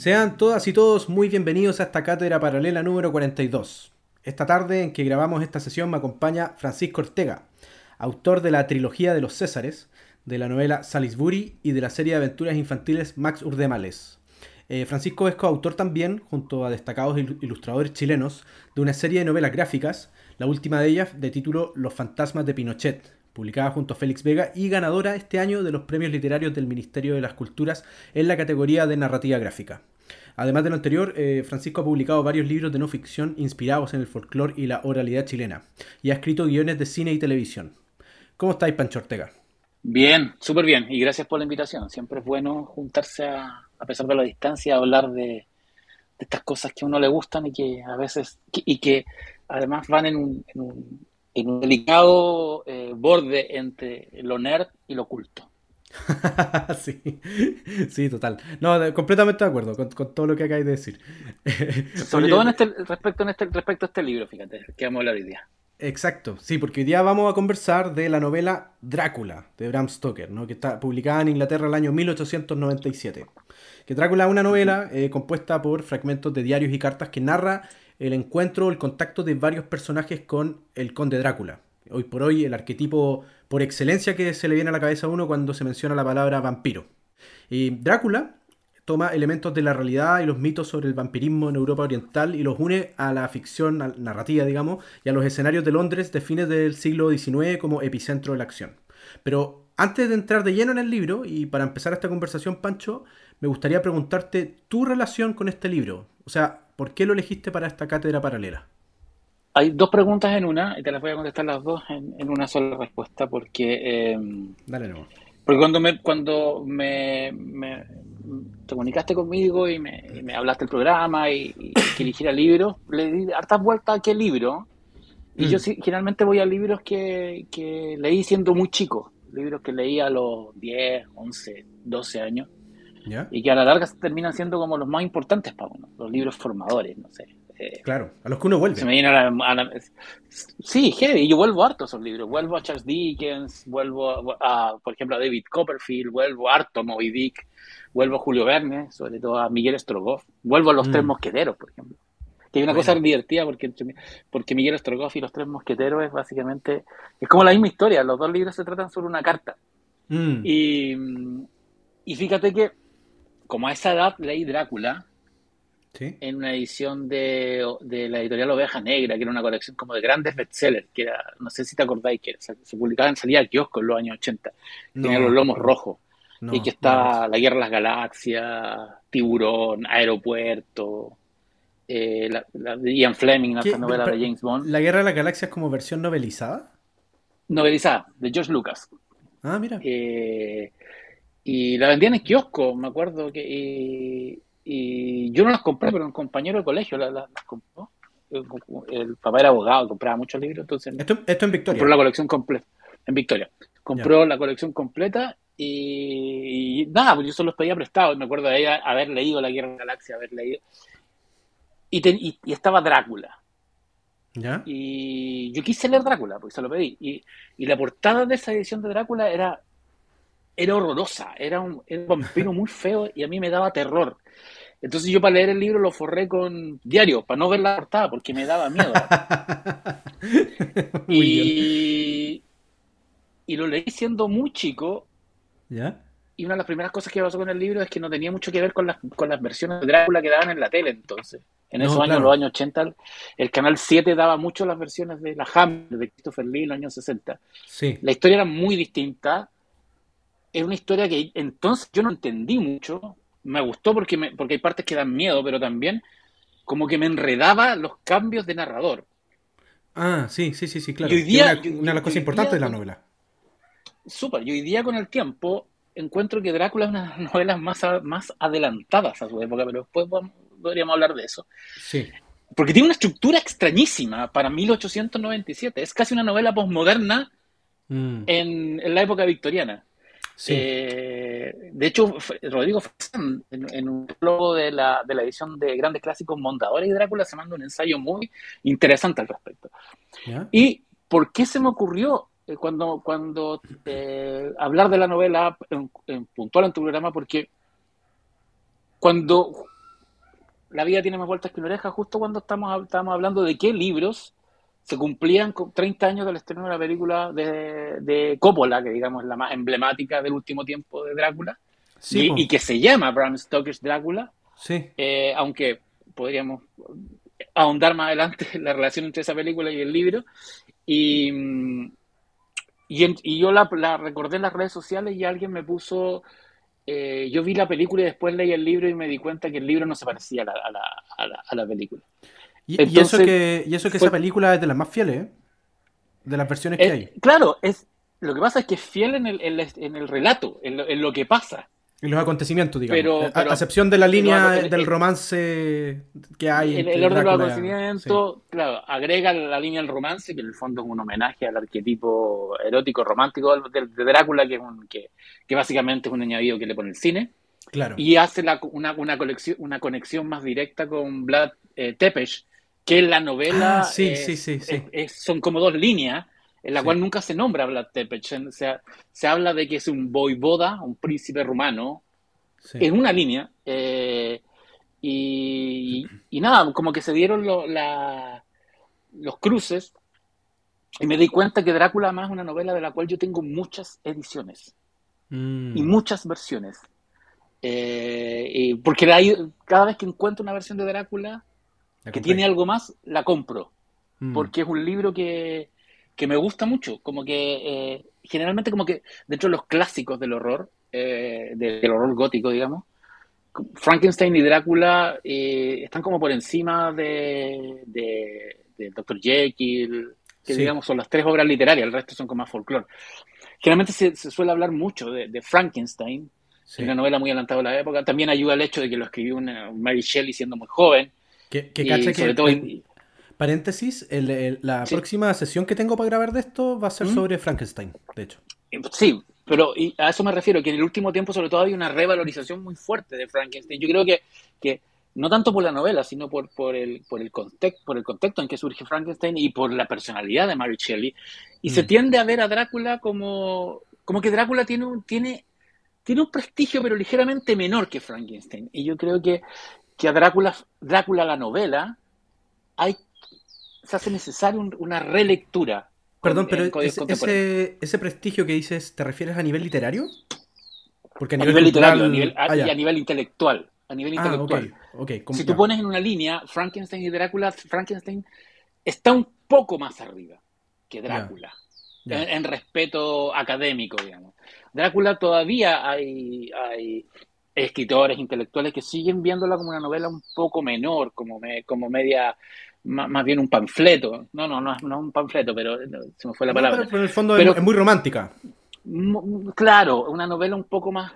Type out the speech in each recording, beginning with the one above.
Sean todas y todos muy bienvenidos a esta cátedra paralela número 42. Esta tarde en que grabamos esta sesión me acompaña Francisco Ortega, autor de la trilogía de los Césares, de la novela Salisbury y de la serie de aventuras infantiles Max Urdemales. Eh, Francisco es coautor también, junto a destacados ilustradores chilenos, de una serie de novelas gráficas, la última de ellas de título Los fantasmas de Pinochet, publicada junto a Félix Vega y ganadora este año de los premios literarios del Ministerio de las Culturas en la categoría de narrativa gráfica. Además de lo anterior, eh, Francisco ha publicado varios libros de no ficción inspirados en el folclore y la oralidad chilena, y ha escrito guiones de cine y televisión. ¿Cómo estáis, Pancho Ortega? Bien, súper bien, y gracias por la invitación. Siempre es bueno juntarse a, pesar de la distancia, a hablar de, estas cosas que a uno le gustan y que a veces, y que además van en un, un, delicado eh, borde entre lo nerd y lo culto. sí, sí, total. No, completamente de acuerdo con, todo lo que acabáis de decir. Sobre todo en este, respecto, en este, respecto a este libro, fíjate, que vamos a hablar hoy día. Exacto, sí, porque hoy día vamos a conversar de la novela Drácula de Bram Stoker, ¿no? que está publicada en Inglaterra el año 1897. Que Drácula es una novela eh, compuesta por fragmentos de diarios y cartas que narra el encuentro o el contacto de varios personajes con el conde Drácula. Hoy por hoy el arquetipo por excelencia que se le viene a la cabeza a uno cuando se menciona la palabra vampiro. Y Drácula toma elementos de la realidad y los mitos sobre el vampirismo en Europa Oriental y los une a la ficción narrativa, digamos, y a los escenarios de Londres de fines del siglo XIX como epicentro de la acción. Pero antes de entrar de lleno en el libro, y para empezar esta conversación, Pancho, me gustaría preguntarte tu relación con este libro. O sea, ¿por qué lo elegiste para esta cátedra paralela? Hay dos preguntas en una y te las voy a contestar las dos en, una sola respuesta porque... Em, Dale no. Porque cuando me, cuando me, te comunicaste conmigo y me, hablaste del programa y, que eligiera libros, le di hartas vueltas a qué libro. Y yo mm. generalmente voy a libros que, que leí siendo muy chico, libros que leí a los 10, 11, 12 años. Y que a la larga terminan siendo como los más importantes para uno, los libros formadores, no sé. Eh, claro, a los que uno vuelve. Se me viene a la, sí, heavy, yo vuelvo harto a esos libros. Vuelvo a Charles Dickens, vuelvo a, por ejemplo, a David Copperfield, vuelvo harto a Moby Dick, vuelvo a Julio Verne, sobre todo a Miguel Strogoff, vuelvo a Los Tres mm. Mosqueteros, por ejemplo. Que hay una cosa divertida porque, porque Miguel Strogoff y Los Tres Mosqueteros es básicamente, es como la misma historia, los dos libros se tratan sobre una carta. Mm. Y, y fíjate que, como a esa edad leí Drácula, en una edición de, la editorial Oveja Negra, que era una colección como de grandes bestsellers, que era, no sé si te acordáis, que se publicaban, salía al kiosco en los años 80, tenía los lomos rojos, y que está La Guerra de las Galaxias, Tiburón, Aeropuerto, eh, la, de Ian Fleming, la novela de James Bond. ¿La Guerra de las Galaxias como versión novelizada? Novelizada, de George Lucas. Ah, mira. Eh, y la vendían en kiosco, me acuerdo que... Y yo no las compré, pero un compañero de colegio las, compró. El, papá era abogado, compraba muchos libros, entonces... Esto, esto en Victoria. Compró la colección completa. En Victoria. Compró la colección completa y, nada, pues yo solo los pedía prestado. Me acuerdo de haber leído La Guerra de la Galaxia, haber leído... Y, y, estaba Drácula. ¿Ya? Y yo quise leer Drácula, porque se lo pedí. Y, y la portada de esa edición de Drácula era era horrorosa, era un, era un, vampiro muy feo y a mí me daba terror. Entonces yo para leer el libro lo forré con diario, para no ver la portada, porque me daba miedo. y, y lo leí siendo muy chico. ¿Ya? Y una de las primeras cosas que pasó con el libro es que no tenía mucho que ver con las, con las versiones de Drácula que daban en la tele entonces. En esos años, los años 80, el Canal 7 daba mucho las versiones de la Hammer de Christopher Lee en los años 60. Sí. La historia era muy distinta. Es una historia que entonces yo no entendí mucho, me gustó porque, me, porque hay partes que dan miedo, pero también como que me enredaba los cambios de narrador. Ah, sí, sí, sí, sí, claro. Y una, de las cosas importantes de la novela. Súper, y hoy día con el tiempo encuentro que Drácula es una de las novelas más, más adelantadas a su época, pero después podríamos hablar de eso. Sí. Porque tiene una estructura extrañísima para 1897. Es casi una novela posmoderna mm. en, en la época victoriana. Eh, de hecho, Rodrigo en, un blog de la, de la edición de Grandes Clásicos Montadores y Drácula se manda un ensayo muy interesante al respecto. ¿Y por qué se me ocurrió cuando, cuando eh, hablar de la novela en, puntual en tu programa? Porque cuando la vida tiene más vueltas que una oreja, justo cuando estamos, estamos hablando de qué libros se cumplían 30 años del estreno de la película de, de Coppola, que digamos es la más emblemática del último tiempo de Drácula, y, que se llama Bram Stoker's Drácula, sí. Eh, aunque podríamos ahondar más adelante la relación entre esa película y el libro. Y, y, yo la, recordé en las redes sociales y alguien me puso, eh, yo vi la película y después leí el libro y me di cuenta que el libro no se parecía a la, a la, a la película. Y, eso que, y eso que esa película es de las más fieles, ¿eh? De las versiones que hay. Claro, es, lo que pasa es que es fiel en el, en el relato, en lo, que pasa. En los acontecimientos, digamos. a, excepción de la línea del romance que hay. El, el orden de los acontecimientos, claro, agrega la línea del romance, que en el fondo es un homenaje al arquetipo erótico romántico de, Drácula, que, es un, que, que, básicamente es un añadido que le pone el cine. Claro. Y hace una, una, colección, una conexión más directa con Vlad eh, Tepes, que en la novela ah, sí, sí, sí, son como dos líneas, en la cual nunca se nombra Vlad Tepes. O sea, se habla de que es un voivoda, un príncipe rumano, en una línea. Eh, y, nada, como que se dieron los cruces y me di cuenta que Drácula más es una novela de la cual yo tengo muchas ediciones mm. y muchas versiones. Eh, porque cada vez que encuentro una versión de Drácula, que tiene algo más, la compro. Mm. Porque es un libro que, me gusta mucho. Como que eh, generalmente como que dentro de los clásicos del horror, eh, del horror gótico, digamos, Frankenstein y Drácula eh, están como por encima de, de, Dr. Jekyll, que digamos son las tres obras literarias, el resto son como más folclore. Generalmente se, suele hablar mucho de, Frankenstein, una novela muy adelantada de la época. También ayuda el hecho de que lo escribió una, Mary Shelley siendo muy joven. Que, que, paréntesis, la próxima sesión que tengo para grabar de esto va a ser ¿Mm? sobre Frankenstein, de hecho. Sí, pero a eso me refiero, que en el último tiempo sobre todo hay una revalorización muy fuerte de Frankenstein. Yo creo que, que no tanto por la novela, sino por, por, el, por, el contexto, por el contexto en que surge Frankenstein y por la personalidad de Mary Shelley. Y se mm. tiende a ver a Drácula como, como que Drácula tiene un, tiene, tiene un prestigio pero ligeramente menor que Frankenstein. Y yo creo que, que a Drácula, Drácula la novela, hay, se hace necesaria una relectura. Perdón, pero ese, ese, prestigio que dices, ¿te refieres a nivel literario? Porque a nivel, literario, a nivel, ah, y a nivel intelectual. A nivel ah, intelectual. si tú pones en una línea Frankenstein y Drácula, Frankenstein está un poco más arriba que Drácula. En, respeto académico, digamos. Drácula todavía hay, hay escritores intelectuales que siguen viéndola como una novela un poco menor, como, como media, más, bien un panfleto. No, no, no, no un panfleto, pero se me fue la palabra. pero, en el fondo es muy romántica. Claro, una novela un poco más...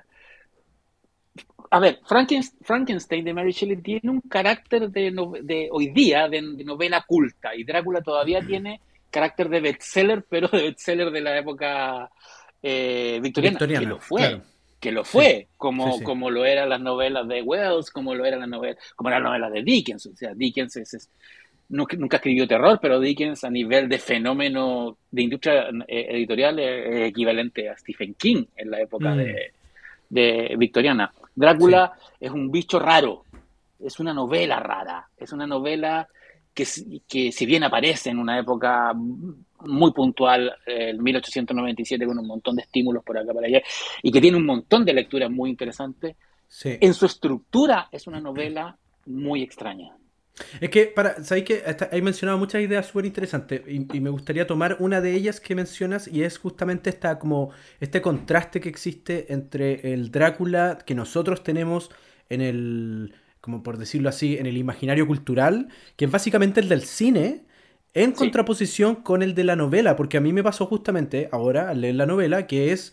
A ver, Frankenstein de Mary Shelley tiene un carácter de, de hoy día de, novela culta y Drácula todavía tiene carácter de bestseller, pero de bestseller de la época eh, victoriana, que lo fue que lo fue, como, como lo eran las novelas de Wells, como lo eran las novelas, como eran las novelas de Dickens. O sea, Dickens es, nunca, escribió terror, pero Dickens a nivel de fenómeno de industria eh, editorial es, equivalente a Stephen King en la época mm. de, victoriana. Drácula es un bicho raro, es una novela rara, es una novela que, que si bien aparece en una época muy puntual, el 1897, con un montón de estímulos por acá, para allá, y que tiene un montón de lecturas muy interesantes. En su estructura es una novela muy extraña. Es que, para, ¿sabéis que Hay mencionado muchas ideas súper interesantes y, me gustaría tomar una de ellas que mencionas y es justamente esta, como, este contraste que existe entre el Drácula que nosotros tenemos en el, como por decirlo así, en el imaginario cultural, que es básicamente el del cine, en contraposición con el de la novela, porque a mí me pasó justamente ahora al leer la novela que es...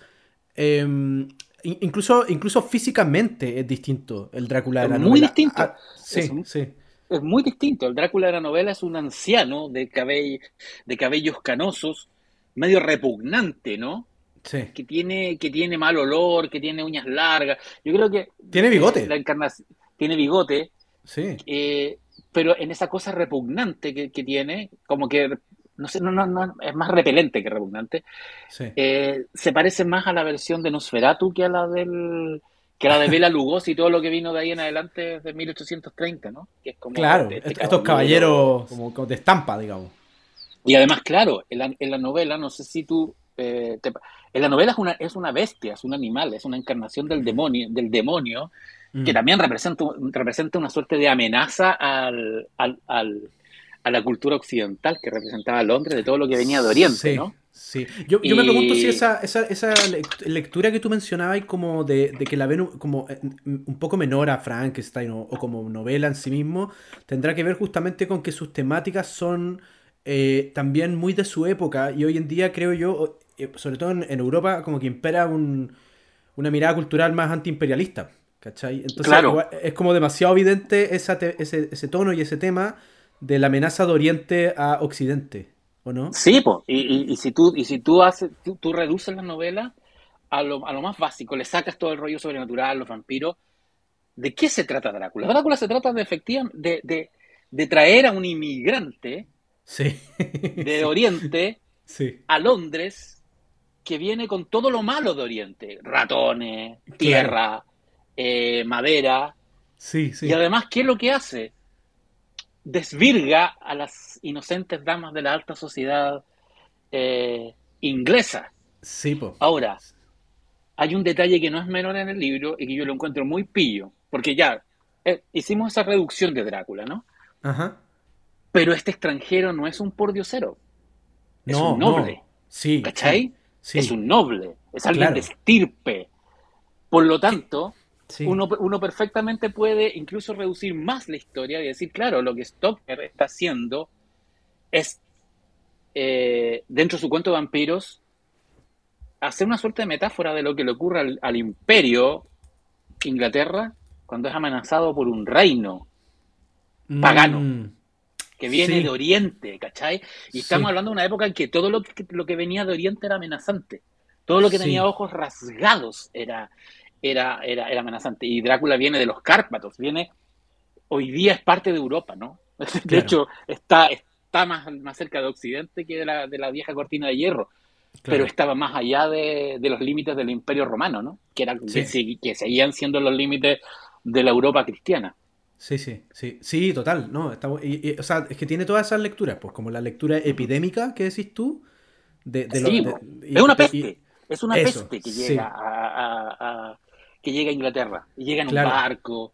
Em, incluso, incluso físicamente es distinto el Drácula de la novela. Muy distinto. Ah, sí, sí. Es muy distinto. El Drácula de la novela es un anciano de, cabello, de cabellos canosos, medio repugnante, ¿no? que tiene, que tiene mal olor, que tiene uñas largas. Yo creo que. Tiene bigote. La encarnación. Tiene bigote. Sí. Eh, pero en esa cosa repugnante que, tiene, como que. No sé, no, no, no, es más repelente que repugnante. Eh, se parece más a la versión de Nosferatu que a la del que la de Bela Lugosi y todo lo que vino de ahí en adelante de 1830, ¿no? Que es como claro, este estos caballeros como, de estampa, digamos. Y además, claro, en la, en la novela, no sé si tú... Eh, en la novela es una, es una bestia, es un animal, es una encarnación del demonio, del demonio que mm. también representa, representa una suerte de amenaza al, al, a la cultura occidental que representaba Londres, de todo lo que venía de Oriente, ¿no? Sí, yo, me pregunto si esa, esa, esa, lectura que tú mencionabas como de, que la ven como eh, un poco menor a Frankenstein o, como novela en sí mismo, tendrá que ver justamente con que sus temáticas son eh, también muy de su época y hoy en día creo yo, eh, sobre todo en, Europa, como que impera un, una mirada cultural más antiimperialista, ¿cachai? Entonces claro. es como demasiado evidente ese, ese tono y ese tema de la amenaza de Oriente a Occidente. ¿O no? Sí, y, y, si tú, y si tú haces, tú, reduces la novela a lo, a lo, más básico, le sacas todo el rollo sobrenatural, los vampiros, ¿de qué se trata Drácula? Drácula se trata de efectivamente de, de, traer a un inmigrante sí. de Oriente a Londres que viene con todo lo malo de Oriente, ratones, tierra, eh, madera. Sí, sí. Y además, ¿qué es lo que hace? Desvirga a las inocentes damas de la alta sociedad eh, inglesa. Sí, po. Ahora, hay un detalle que no es menor en el libro y que yo lo encuentro muy pillo, porque ya eh, hicimos esa reducción de Drácula, ¿no? Ajá. Pero este extranjero no es un pordiosero, es un noble. Sí. ¿Cachai? Es un noble, es alguien de estirpe. Por lo tanto, uno, perfectamente puede incluso reducir más la historia y decir, claro, lo que Stoker está haciendo es, eh, dentro de su cuento de vampiros, hacer una suerte de metáfora de lo que le ocurre al, imperio Inglaterra cuando es amenazado por un reino pagano. Mm. que viene de Oriente, ¿cachai? Y estamos hablando de una época en que todo lo que, lo que venía de Oriente era amenazante. Todo lo que tenía ojos rasgados era, era, era, era amenazante. Y Drácula viene de los Cárpatos, viene, hoy día es parte de Europa, ¿no? De hecho, está, está más, más cerca de Occidente que de la, de la vieja cortina de hierro. Pero estaba más allá de, de, los límites del Imperio Romano, ¿no? Que, era, que, seguían siendo los límites de la Europa cristiana. Sí, sí, sí, sí, total, ¿no? o sea, es que tiene todas esas lecturas, pues como la lectura epidémica que decís tú. De, sí, es una peste, es una peste que llega a, que llega a Inglaterra y llega en un barco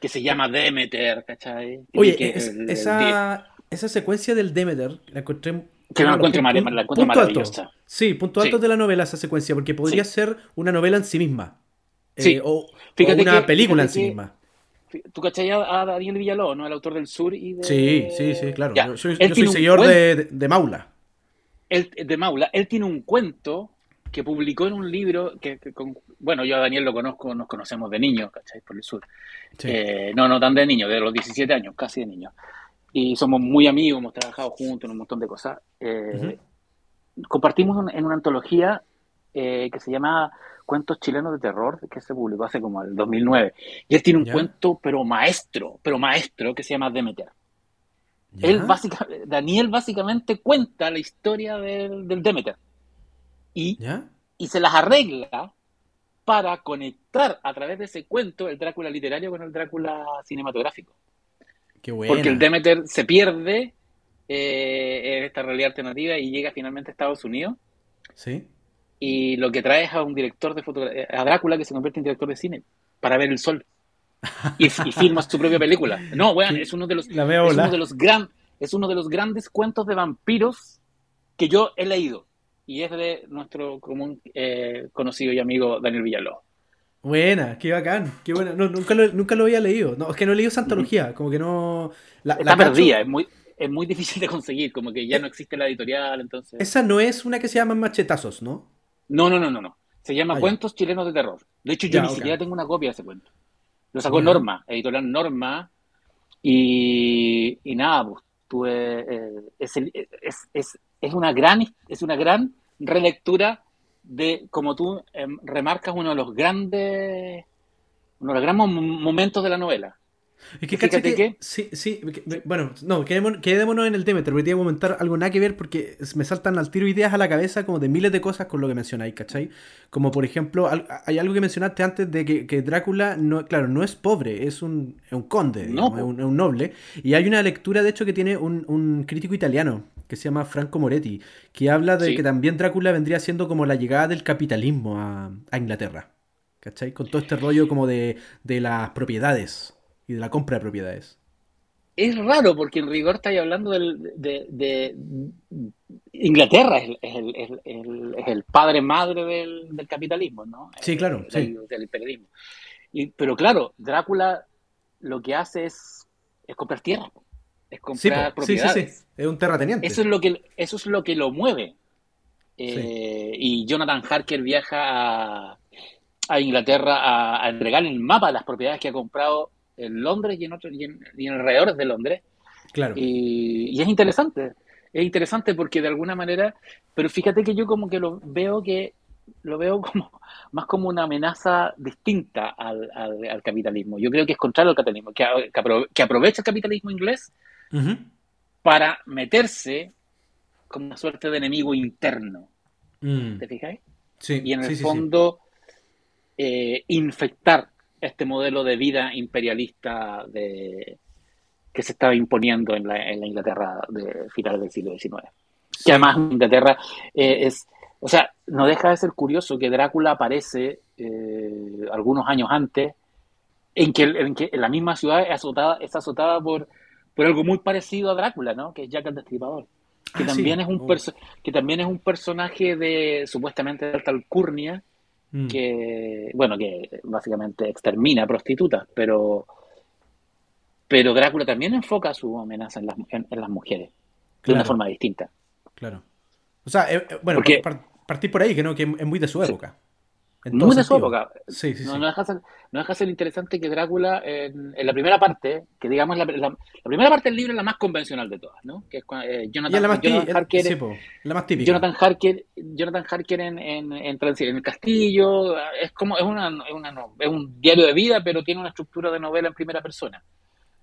que se llama Demeter, ¿cachai? Oye, esa, esa secuencia del Demeter la encontré que la encuentro, maravillosa. Sí, punto alto de la novela esa secuencia, porque podría ser una novela en sí misma. Sí. Eh, o, una película en sí misma. ¿Tú cachai a, Daniel Villalobos, ¿no? El autor del Sur y de... Sí, sí, sí, claro. Yo soy, señor de, de, Maula. Él, de Maula. Él tiene un cuento que publicó en un libro que, bueno, yo a Daniel lo conozco, nos conocemos de niños, ¿cachai? Por el sur. Eh, no, no tan de niños, de los 17 años, casi de niños. Y somos muy amigos, hemos trabajado juntos en un montón de cosas. Eh, compartimos en una antología eh, que se llama Cuentos chilenos de terror, que se publicó hace como el 2009. Y él tiene un cuento, pero maestro, pero maestro, que se llama Demeter. Él básicamente, Daniel básicamente cuenta la historia del, del Demeter y, y se las arregla para conectar a través de ese cuento el Drácula literario con el Drácula cinematográfico. Qué bueno. Porque el Demeter se pierde eh, en esta realidad alternativa y llega finalmente a Estados Unidos. Sí. Y lo que trae es a un director de fotografía, a Drácula que se convierte en director de cine para ver el sol. Y, y filma su propia película. No, weón, es uno de los, es uno de los gran, es uno de los grandes cuentos de vampiros que yo he leído y es de nuestro común eh, conocido y amigo Daniel Villalobos. Buena, qué bacán, qué buena. nunca, lo, nunca lo había leído. No, es que no he leído esa antología, como que no. La, Está perdida, es muy, es muy difícil de conseguir, como que ya no existe la editorial, entonces. Esa no es una que se llama Machetazos, ¿no? No, no, no, no, no. Se llama ah, Cuentos Chilenos de Terror. De hecho, yo ni siquiera tengo una copia de ese cuento. Lo sacó Norma, editorial Norma, y, y nada, pues tuve. Eh, es, es, es es una gran, es una gran relectura de, como tú em, remarcas, uno de los grandes, uno de los grandes momentos de la novela. Es que, Fíjate que, Sí, sí. bueno, no, quedémonos, en el Demeter, porque a comentar algo nada que ver porque me saltan al tiro ideas a la cabeza como de miles de cosas con lo que mencionáis, ¿cachai? Como por ejemplo, hay algo que mencionaste antes de que, Drácula, no, claro, no es pobre, es un, un conde, es, un, noble. Y hay una lectura, de hecho, que tiene un, crítico italiano que se llama Franco Moretti, que habla de que también Drácula vendría siendo como la llegada del capitalismo a, Inglaterra. ¿Cachai? Con todo este rollo como de, de las propiedades y de la compra de propiedades. Es raro porque en rigor estáis hablando de, Inglaterra, es, el, padre madre del, capitalismo, ¿no? Sí, claro. sí. del imperialismo. pero claro, Drácula lo que hace es, comprar tierra, es comprar propiedades. Sí, es un terrateniente. Eso es lo que, eso es lo, que lo mueve. Eh, y Jonathan Harker viaja a, a Inglaterra a, a entregar el mapa de las propiedades que ha comprado en Londres y en, otros y en, alrededor de Londres. Claro. Y, es interesante, es interesante porque de alguna manera, pero fíjate que yo como que lo veo que lo veo como más como una amenaza distinta al, al, capitalismo. Yo creo que es contrario al capitalismo, que, que, aprovecha el capitalismo inglés para meterse como una suerte de enemigo interno. Mm. ¿Te fijáis? Sí, y en el fondo eh, infectar este modelo de vida imperialista de, que se estaba imponiendo en la, Inglaterra de finales del siglo XIX. Que además Inglaterra eh, es, o sea, no deja de ser curioso que Drácula aparece eh, algunos años antes, en que, en que la misma ciudad es azotada, es azotada por, por algo muy parecido a Drácula, ¿no? Que es Jack el Destripador. Que, ah, también es un oh. que también es un personaje de supuestamente de alta alcurnia, Mm. que, bueno, que básicamente extermina prostitutas, pero, pero Drácula también enfoca su amenaza en las, en, las mujeres, de una forma distinta. Claro. O sea, eh, eh, bueno, Porque, partir por ahí, que no, que es muy de su época. Muy de su época. no, deja ser, interesante que Drácula, en, la primera parte, que digamos la, primera parte del libro es la más convencional de todas, ¿no? Que es eh, Jonathan, la más Harker. la más típica. Jonathan Harker, Jonathan Harker en, en, en, el castillo. Es como, es, una, es, una, es un diario de vida, pero tiene una estructura de novela en primera persona.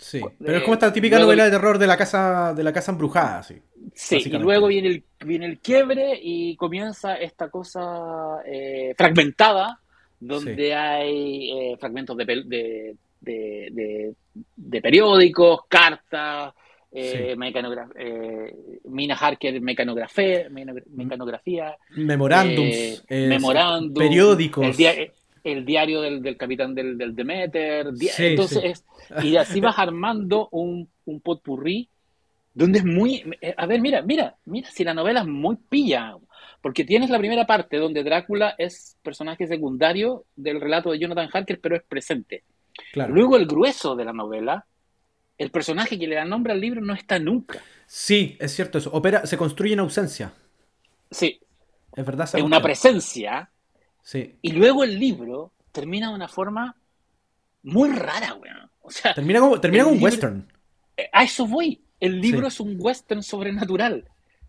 Sí, pero es como esta típica novela de terror de la casa, de la casa embrujada, sí. Sí, y luego viene el, viene el quiebre y comienza esta cosa eh, fragmentada, donde hay eh, fragmentos de, de, de, periódicos, cartas, eh, eh, Mina Harker mecanografía, mecanografía memorándums, periódicos. el diario del, del capitán del, del Demeter. entonces, y así vas armando un, un potpurrí donde es muy... A ver, mira, mira, mira, si la novela es muy pilla, porque tienes la primera parte donde Drácula es personaje secundario del relato de Jonathan Harker, pero es presente. Luego el grueso de la novela, el personaje que le da nombre al libro no está nunca. Sí, es cierto eso. Opera, se construye en ausencia. Sí. Es verdad. Es una presencia Sí. Y luego el libro termina de una forma muy rara, weón. O sea, termina como, termina un western. Eh, a eso voy. El libro es un western sobrenatural.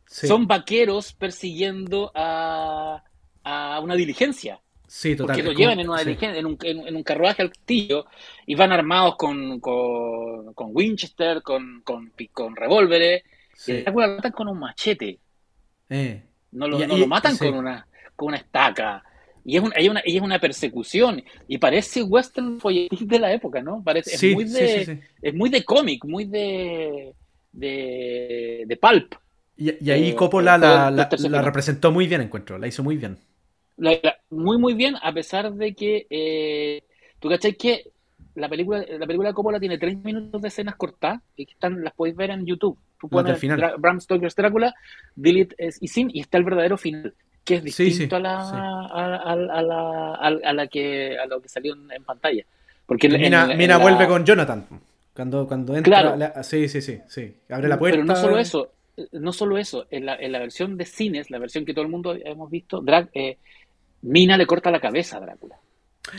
Son vaqueros persiguiendo a, a una diligencia. Sí, total. Porque lo llevan en, una diligencia, en, un, en, un, carruaje al castillo y van armados con, con, con Winchester, con, con, con revólveres. Y lo matan con un machete. Eh. No lo, no lo matan con, una, con una estaca. Y es, una, hay una, y es una persecución. Y parece western folletín de la época, ¿no? Parece, es, muy de, es muy de cómic, muy de, de, de pulp. Y, ahí eh, Coppola la, la, representó muy bien, encuentro. La hizo muy bien. muy, muy bien, a pesar de que. Eh, ¿Tú cachai que la película, la película de Coppola tiene 30 minutos de escenas cortadas y que están, las podéis ver en YouTube? Tú pones Bram Stoker's Drácula, Delete y Sin, y está el verdadero final que es distinto a, la, a, la, a, la, que a lo que salió en, pantalla. Porque Mina, vuelve con Jonathan. Cuando, cuando entra. sí, sí, sí, sí. Abre la puerta. Pero no solo eso. No solo eso. En la, en la versión de cines, la versión que todo el mundo hemos visto, Drag, eh, Mina le corta la cabeza a Drácula.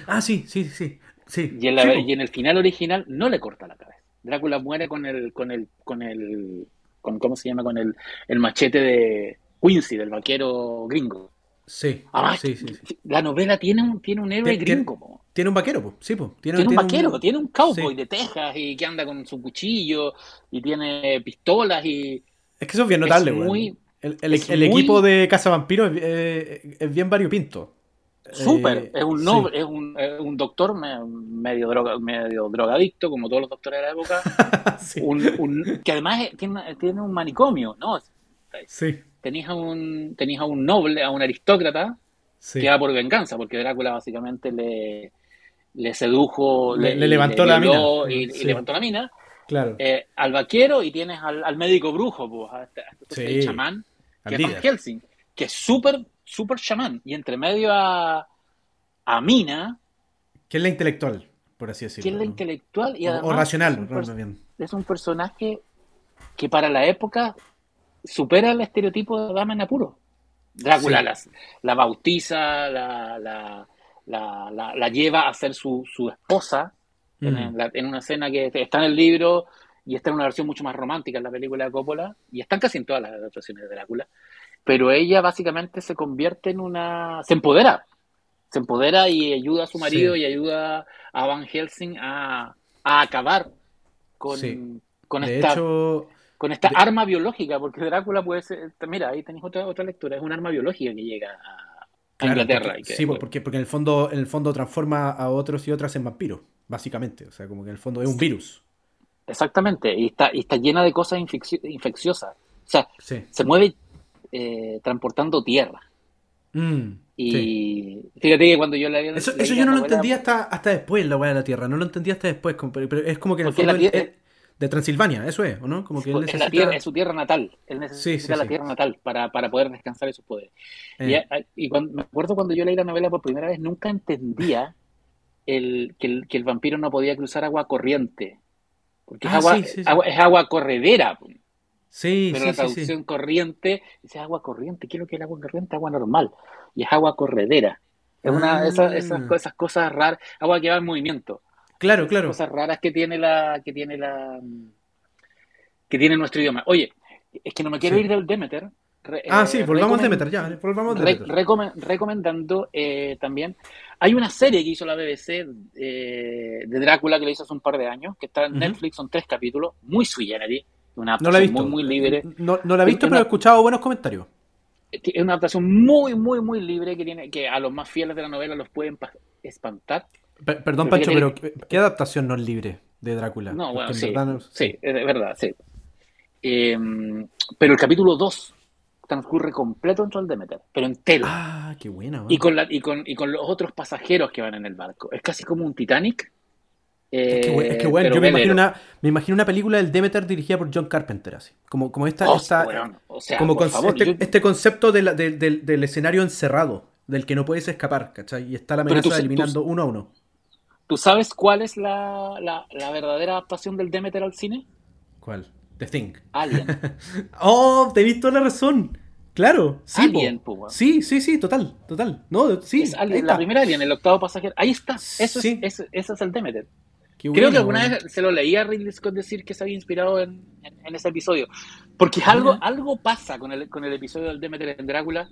Ah, sí, sí, sí. sí. Y, en la, y en el final original no le corta la cabeza. Drácula muere con el, con el, con el, con, ¿cómo se llama? Con el, el machete de, Quincy, del vaquero gringo. Sí, Además, sí, sí, sí. la novela tiene un, tiene un héroe Tiene- gringo. po. Tiene un vaquero, pues. Sí, pues. Tiene, Tiene un vaquero, tiene un cowboy de Texas y que anda con su cuchillo y tiene pistolas y Es que eso es bien Es notable, weón. muy- El, el- es el muy- equipo de Casa Vampiro es, eh, es bien variopinto. súper. Eh, es un noble, es un, es un doctor me- medio droga, medio drogadicto, como todos los doctores de la época. un, que además es- tiene, tiene un manicomio, ¿no? sí, Tenías a un, tenías a un noble, a un aristócrata, sí. que va por venganza, porque Drácula básicamente le, le sedujo, Le- le, le levantó la mina. Y, levantó la mina. Claro. eh, al vaquero y tienes al, al médico brujo, pues, a este- a este Sí. chamán, que es. Helsing, que es súper, súper chamán. Y entre medio a, a Mina, Que es la intelectual, por así decirlo. que es la intelectual y O- además o, racional, es un, es un personaje que para la época supera el estereotipo de dama en apuro. Drácula Sí. las- la bautiza, la, la, la, la- lleva a ser su, su esposa en, Mm. en una escena que está en el libro y está en una versión mucho más romántica en la película de Coppola y están casi en todas las adaptaciones de Drácula. Pero ella básicamente se convierte en una... se empodera. Se empodera y ayuda a su marido Sí. y ayuda a Van Helsing a, a acabar con, Sí. con De esta hecho, con esta de- arma biológica, porque Drácula puede ser, mira, ahí tenéis otra, otra lectura, es un arma biológica que llega a, claro, Inglaterra. porque- y que- sí, pues, porque, porque en el fondo, en el fondo transforma a otros y otras en vampiros, básicamente. O sea, como que en el fondo es un virus. Exactamente, y está, y está llena de cosas infecci- infecciosas. O sea, Sí. se mueve eh, transportando tierra. Mm, Y sí. fíjate que cuando yo Eso, leí eso la yo no lo novela, entendía hasta, hasta después, la weá de la Tierra. No lo entendía hasta después. Pero, es como que en el fondo la él- de Transilvania, eso es, ¿o no? Como que él es, la necesita... tierra, es su tierra natal, él necesita Sí, sí, la sí. tierra natal para, para poder descansar en sus poderes. Eh, Y, y cuando, me acuerdo cuando yo leí la novela por primera vez, nunca entendía el, que, el, que el vampiro no podía cruzar agua corriente. Porque es, Ah, agua, es agua corredera. sí, Pero la traducción corriente dice agua corriente. ¿Qué es lo que es el agua corriente? Agua normal. Y es agua corredera. Es una de esas, esas, Ah. co- esas cosas raras, agua que va en movimiento. Claro, claro. Cosas raras que tiene la, que tiene la, que tiene nuestro idioma. Oye, es que no me quiero Sí. ir del Demeter. Re- Ah, eh, sí, volvamos a Demeter, ya, volvamos a Re- Demeter. recomen- recomendando eh, también. Hay una serie que hizo la BBC eh, de Drácula que la hizo hace un par de años, que está en. Netflix, son tres capítulos, muy sui generis, una No la he adaptación visto. muy, muy libre. No, no la he visto, Es pero he escuchado buenos comentarios. Es una adaptación muy, muy, muy libre que tiene que a los más fieles de la novela los pueden pa- espantar. Per- perdón, Pancho, pero ¿qué, qué adaptación no es libre de Drácula? No, bueno, en sí, no- sí, es verdad, sí. Eh, pero el capítulo 2 transcurre completo dentro del Demeter, pero entero. Ah, qué buena, weón. Y con, la, y, con, y con los otros pasajeros que van en el barco. Es casi como un Titanic. Es que, we- es que eh, bueno, yo me imagino, una, me imagino una película del Demeter dirigida por John Carpenter, así. Como, como esta, Oh, esta- weón, o sea, como por con- favor, este, yo- este concepto de la- de- del- del escenario encerrado, del que no puedes escapar, ¿cachai? Y está la amenaza tú- de tú- eliminando uno a uno. ¿Tú sabes cuál es la, la, la verdadera adaptación del Demeter al cine? ¿Cuál? The Thing. Alien. Oh, te he visto la razón. Claro, sí, Alien, po. Sí, sí, sí, total, total. No, sí, es Alien, la primera Alien, el octavo pasajero. Ahí está. Eso Sí. es, ese, ese es el Demeter. Qué Creo que alguna vez se lo leía a Ridley Scott decir que se había inspirado en, en- en ese episodio. Porque algo, algo pasa con el, con el episodio del Demeter en Drácula.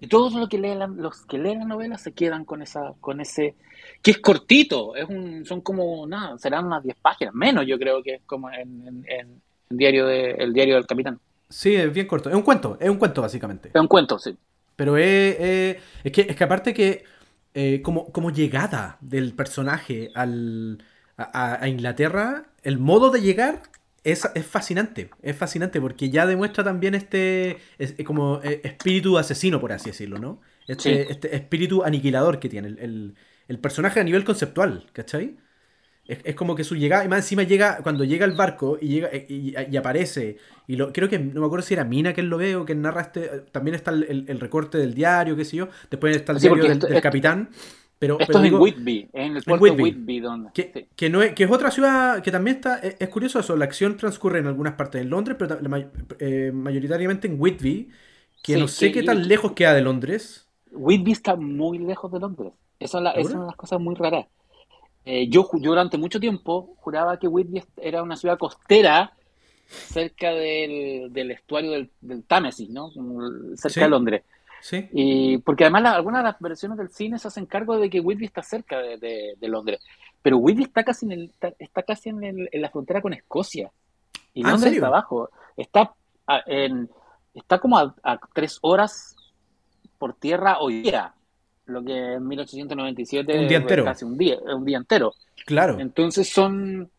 Y todos los que leen la, los que leen la novela se quedan con esa, con ese, que es cortito, es un, son como, nada, serán unas 10 páginas, menos yo creo que es como en, en- en el diario de, el diario del capitán. Sí, es bien corto. Es un cuento, es un cuento básicamente. Es un cuento, sí. Pero es, es, es que, es que aparte que eh, como, como llegada del personaje al, a, a- a Inglaterra, el modo de llegar es, es fascinante. Es fascinante porque ya demuestra también este es- es como eh, espíritu asesino, por así decirlo, ¿no? Este, Sí. este espíritu aniquilador que tiene el, el- el personaje a nivel conceptual, ¿cachai? Es, es como que su llegada, y más encima llega, cuando llega al barco y llega y, y- aparece, y lo, creo que, no me acuerdo si era Mina quien lo ve o quien narra este, también está el, el- el recorte del diario, qué sé yo, después está el Sí, diario del, capitán, pero, Esto pero es en Whitby, en el puerto de Whitby. Whitby, donde, que, sí. que no es, que es otra ciudad que también está, es, es curioso eso, la acción transcurre en algunas partes de Londres, pero la eh, mayoritariamente en Whitby, que Sí, no sé que- qué tan lejos queda de Londres. Whitby está muy lejos de Londres. Esa es, una de las cosas muy raras. Eh, yo, durante mucho tiempo juraba que Whitby era una ciudad costera cerca del, del estuario del, del Támesis, ¿no? Cerca Sí. de Londres. Sí. Y porque además la- algunas de las versiones del cine se hacen cargo de que Whitby está cerca de, de- de Londres. Pero Whitby está casi en, el, está, está casi en, el- en la frontera con Escocia. Y Ah, ¿en Londres está abajo. Está, a- en, está como a, a tres horas por tierra hoy día. Lo que en 1897 Un día entero. casi un día, un día entero. Claro. Entonces son.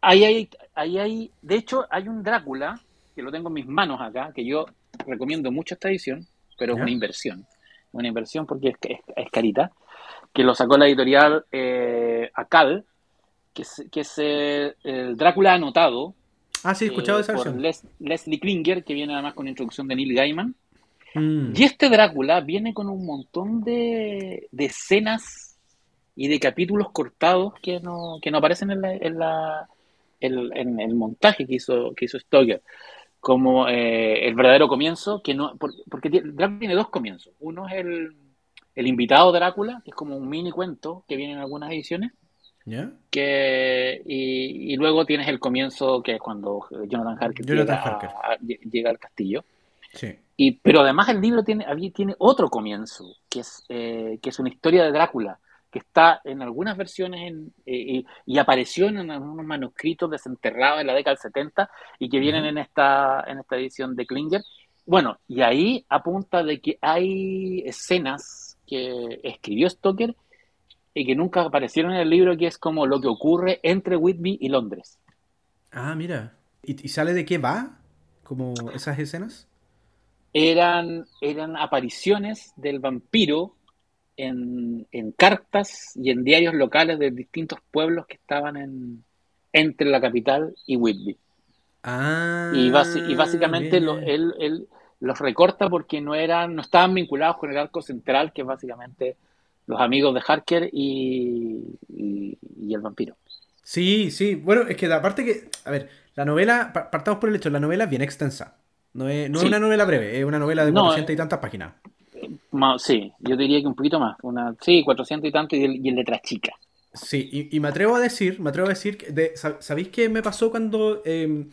Ahí hay, ahí hay. De hecho, hay un Drácula, que lo tengo en mis manos acá, que yo recomiendo mucho esta edición, pero es una inversión. Una inversión porque es, es- es carita. Que lo sacó la editorial eh, Acal, que es, que es eh, el Drácula anotado. Ah, sí, he escuchado eh, esa por versión. Les- Leslie Klinger, que viene además con introducción de Neil Gaiman. Mm. Y este Drácula viene con un montón de, de escenas y de capítulos cortados que no, que no aparecen en, la, en, la- el, en el montaje que hizo, que hizo Stoker. Como eh, el verdadero comienzo, que no, por- porque tiene- Drácula tiene dos comienzos. Uno es el, el invitado Drácula, que es como un mini cuento que viene en algunas ediciones. ¿Ya? Que, y, y luego tienes el comienzo, que es cuando Jonathan Harker, Jonathan llega, a- Harker. a- llega al castillo. Sí. Y, pero además el libro tiene, tiene otro comienzo, que es, eh, que es una historia de Drácula, que está en algunas versiones en- eh, y, y apareció en algunos manuscritos desenterrados en la década del 70 y que vienen en esta, en esta edición de Klinger. Bueno, y ahí apunta de que hay escenas que escribió Stoker y que nunca aparecieron en el libro, que es como lo que ocurre entre Whitby y Londres. Ah, mira. ¿Y, y sale de qué va? Como esas escenas. eran, eran apariciones del vampiro en, en cartas y en diarios locales de distintos pueblos que estaban en, entre la capital y Whitby. Ah. Y, y básicamente lo- él, él los recorta porque no eran, no estaban vinculados con el arco central, que es básicamente los amigos de Harker y, y- y el vampiro. Sí, sí. Bueno, es que aparte que. A ver, la novela. pa- Partamos por el hecho, la novela es bien extensa. No es, no es una novela breve, es una novela de No, 400 eh. y tantas páginas. Sí, yo diría que un poquito más, una, sí, 400 y tanto y, el- y en letra chica. Sí, y, y me atrevo a decir, me atrevo a decir, que de- sab- ¿sabéis qué me pasó cuando eh,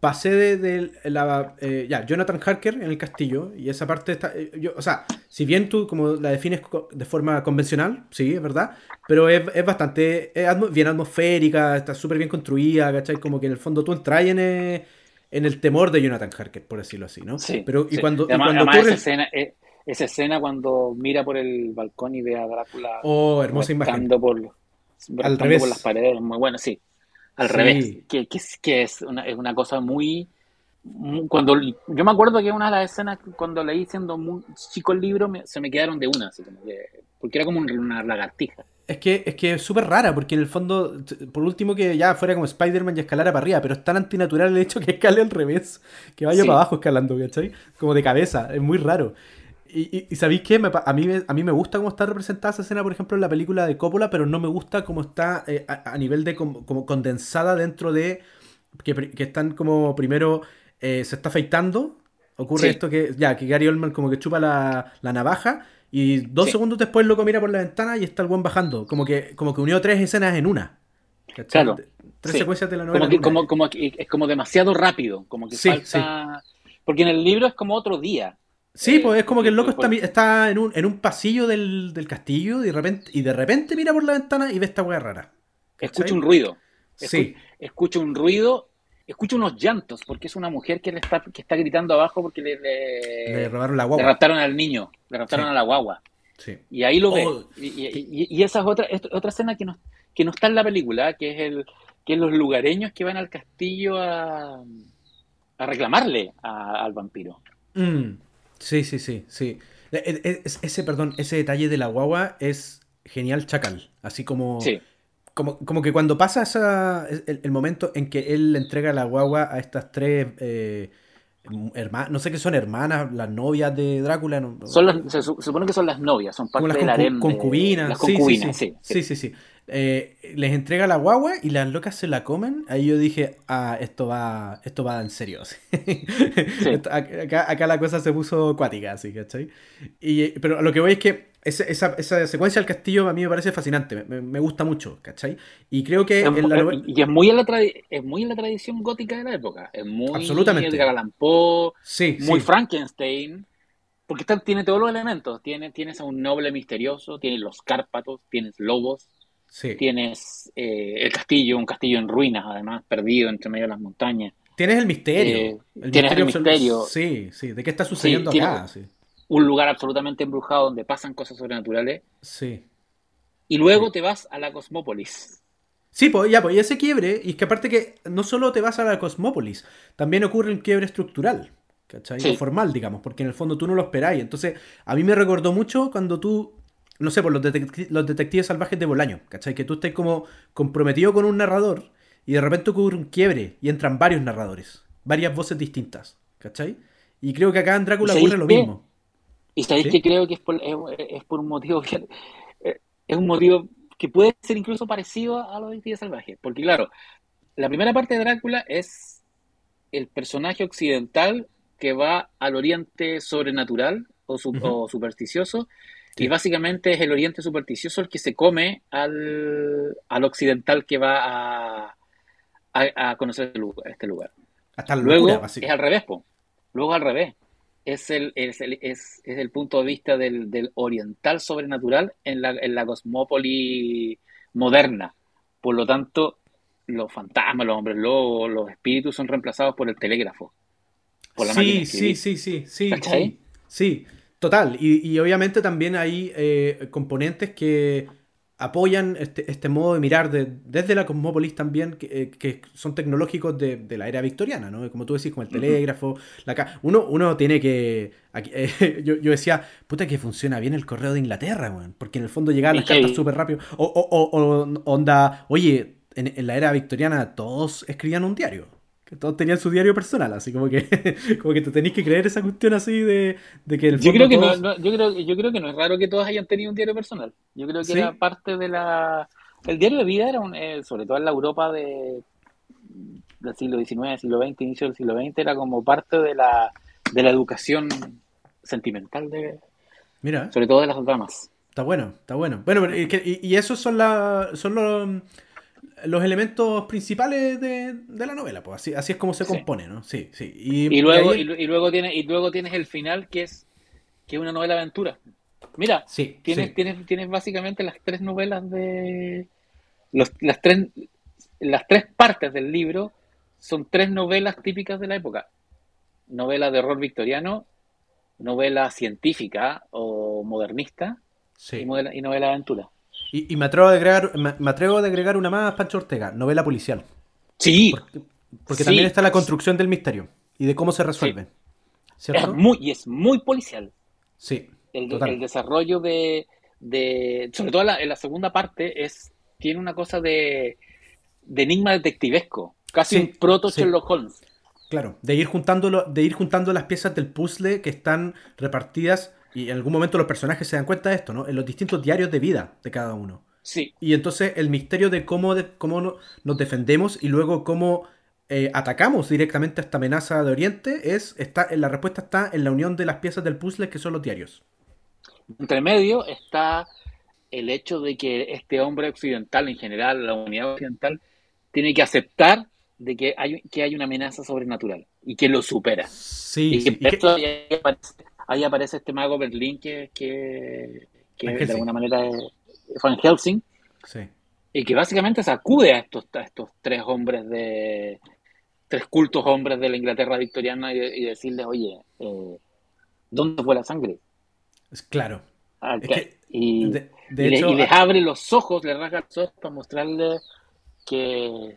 pasé de, de la... eh, ya, Jonathan Harker en el castillo, y esa parte está... eh, yo, o sea, si bien tú como la defines de forma convencional, sí, es verdad, pero es, es bastante es atmo- bien atmosférica, está súper bien construida, ¿cachai? Como que en el fondo tú entras en, eh, en el temor de Jonathan Harker, por decirlo así, ¿no? Sí, pero y cuando, y cuando además ocurre... esa escena, esa escena cuando mira por el balcón y ve a Drácula Oh, hermosa imagen. por, restando revés. por las paredes, muy bueno, sí, al Sí. revés, que, que, es- que es, una, es una cosa muy, muy- cuando yo me acuerdo que una de las escenas cuando leí siendo muy chico el libro me- se me quedaron de una, así como que, porque era como un- una lagartija. Es que es que súper rara, porque en el fondo, por último que ya fuera como Spider-Man y escalara para arriba, pero es tan antinatural el hecho que escale al revés, que vaya Sí. para abajo escalando, ¿cachai? Como de cabeza, es muy raro. Y, y- y ¿sabéis qué? Me a, mí me, a mí me gusta cómo está representada esa escena, por ejemplo, en la película de Coppola, pero no me gusta cómo está eh, a, a nivel de como, como condensada dentro de... Que, que están como primero eh, se está afeitando, ocurre Sí. esto que ya, que Gary Oldman como que chupa la, la navaja y dos Sí. segundos después loco mira por la ventana y está el buen bajando, como que, como que unió tres escenas en una. ¿cachai? Claro. Tres Sí. secuencias de la novela. Como que, como, como que es como demasiado rápido, como que falta, porque en el libro es como otro día. Sí, Eh, pues es como que el loco está, está en, un, en un pasillo del, del castillo y de, repente, y de repente mira por la ventana y ve esta weá rara. Escucha un ruido. Escu- Sí, escucha un ruido, escucha unos llantos, porque es una mujer que le está, que está gritando abajo porque le, le- le robaron la le guagua. raptaron al niño, le raptaron Sí. a la guagua. Sí. Y ahí lo ve. Oh. Y, y- y- y esa es otra, es otra escena que no, que no está en la película, que es el que es los lugareños que van al castillo a, a reclamarle a- al vampiro. Mm, Sí, sí, sí, sí. E- e- es- ese, perdón, ese detalle de la guagua es genial chacal. Así como, Sí, como, como que cuando pasa esa, el, el momento en que él le entrega la guagua a estas tres eh, hermanas, no sé qué son hermanas, las novias de Drácula. no- no- son las- se, su- se supone que son las novias, son parte las del harem de- concubinas. las sí, concubinas, sí. sí, Sí, sí, sí. Eh, les entrega la guagua y las locas se la comen. Ahí yo dije, ah, esto va, esto va en serio. acá, acá la cosa se puso acuática, así, ¿cachai? Y, pero lo que voy es que esa, esa secuencia del castillo a mí me parece fascinante, me, me gusta mucho, ¿cachai? Y creo que Es en la mu- novela... y es muy, en la es muy en la tradición gótica de la época. Es muy Absolutamente. Edgar Allan Poe, Sí, muy sí. Frankenstein. Porque está, tiene todos los elementos. Tiene, tienes a un noble misterioso, tienes los Cárpatos, tienes lobos, Sí. tienes eh, el castillo, un castillo en ruinas, además, perdido entre medio de las montañas. Tienes el misterio. Eh, tienes el absoluto. misterio. Sí, sí. ¿De qué está sucediendo acá? Sí. Un lugar absolutamente embrujado donde pasan cosas sobrenaturales. Sí. Y luego te vas a la Cosmópolis. Sí, pues ya, pues y ese quiebre, y es que aparte que no solo te vas a la Cosmópolis, también ocurre un quiebre estructural, ¿cachai? Sí. O formal, digamos, porque en el fondo tú no lo esperáis. Entonces, a mí me recordó mucho cuando tú, no sé, por los, detec- los detectives salvajes de Bolaño, ¿cachai? Que tú estás como comprometido con un narrador y de repente ocurre un quiebre y entran varios narradores, varias voces distintas, ¿cachai? Y creo que acá en Drácula ¿Sabéis ocurre lo mismo. Y sabéis ¿Sí? que creo que es por, es, es por un motivo que eh, es un motivo que puede ser incluso parecido a los detectives salvajes. Porque claro, la primera parte de Drácula es el personaje occidental que va al oriente sobrenatural o, su- Ujú. o supersticioso. Sí. Y básicamente es el oriente supersticioso el que se come al, al occidental que va a, a, a conocer este lugar. Este. Hasta Luego locura, es al revés, po. Luego al revés. Es el, es el, es, es el punto de vista del, del oriental sobrenatural en la, en la cosmópoli moderna. Por lo tanto, los fantasmas, los hombres lobos, los espíritus son reemplazados por el telégrafo. Por la Sí, sí, sí, sí, sí, sí, sí, total. Y, y obviamente también hay eh, componentes que apoyan este, este modo de mirar de- desde la Cosmópolis también, que, eh, que son tecnológicos de, de la era victoriana, ¿no? Como tú decís, con el telégrafo, la ca- uno, uno tiene que... aquí, eh, yo, yo decía, puta que funciona bien el correo de Inglaterra, weón, porque en el fondo llegaban las cartas súper rápido. O, o- o- o onda, oye, en, en la era victoriana todos escribían un diario. Todos tenían su diario personal, así como que, como que te tenéis que creer esa cuestión así de, de que el Yo creo que no, todos- no- yo creo, yo creo que no es raro que todos hayan tenido un diario personal. Yo creo que Sí. era parte de la... El diario de vida era un, eh, sobre todo en la Europa de, del siglo XIX, siglo XX, inicio del siglo XX, era como parte de la, de la educación sentimental, de, Mira, sobre todo de las damas. está bueno, está bueno. Bueno, y esos son, la, son los, los elementos principales de, de la novela, pues así, así es como se Sí. compone, ¿no? Sí, sí. Y, Y luego, ahí- y, lu- y luego tienes, y luego tienes el final que es, que es una novela aventura. Mira, sí, tienes, sí. tienes, tienes básicamente las tres novelas de los- las tres las tres partes del libro son tres novelas típicas de la época. Novela de horror victoriano, novela científica o modernista sí. y, novela, y novela aventura. Y, y me atrevo a agregar, me, me atrevo a agregar una más, Pancho Ortega, novela policial. Sí, Porque, porque Sí. también está la construcción del misterio y de cómo se resuelve. es ¿Cierto? muy, y es muy policial. Sí, El, total. el desarrollo de, de sobre todo en la, en la segunda parte, es tiene una cosa de, de enigma detectivesco, casi Sí, un proto sí. Sherlock Holmes. Claro, de ir juntando de ir juntando las piezas del puzzle que están repartidas y en algún momento los personajes se dan cuenta de esto, ¿no? En los distintos diarios de vida de cada uno. Sí, Y entonces el misterio de cómo, de- cómo no- nos defendemos y luego cómo eh, atacamos directamente a esta amenaza de Oriente es está la respuesta está en la unión de las piezas del puzzle que son los diarios. entre medio está el hecho de que este hombre occidental, en general, la humanidad occidental, tiene que aceptar de que hay, que hay una amenaza sobrenatural y que lo supera. Sí, Y sí. que Y que- ahí aparece, este mago Berlín que, que, de alguna manera es Van Helsing sí. y que básicamente sacude a estos, a estos tres hombres de tres cultos hombres de la Inglaterra victoriana y, y decirles, oye, eh, ¿dónde fue la sangre? Es claro. Ah, Es que- que, y, De, de y le- hecho, y les abre los ojos, les rasga los ojos para mostrarles que,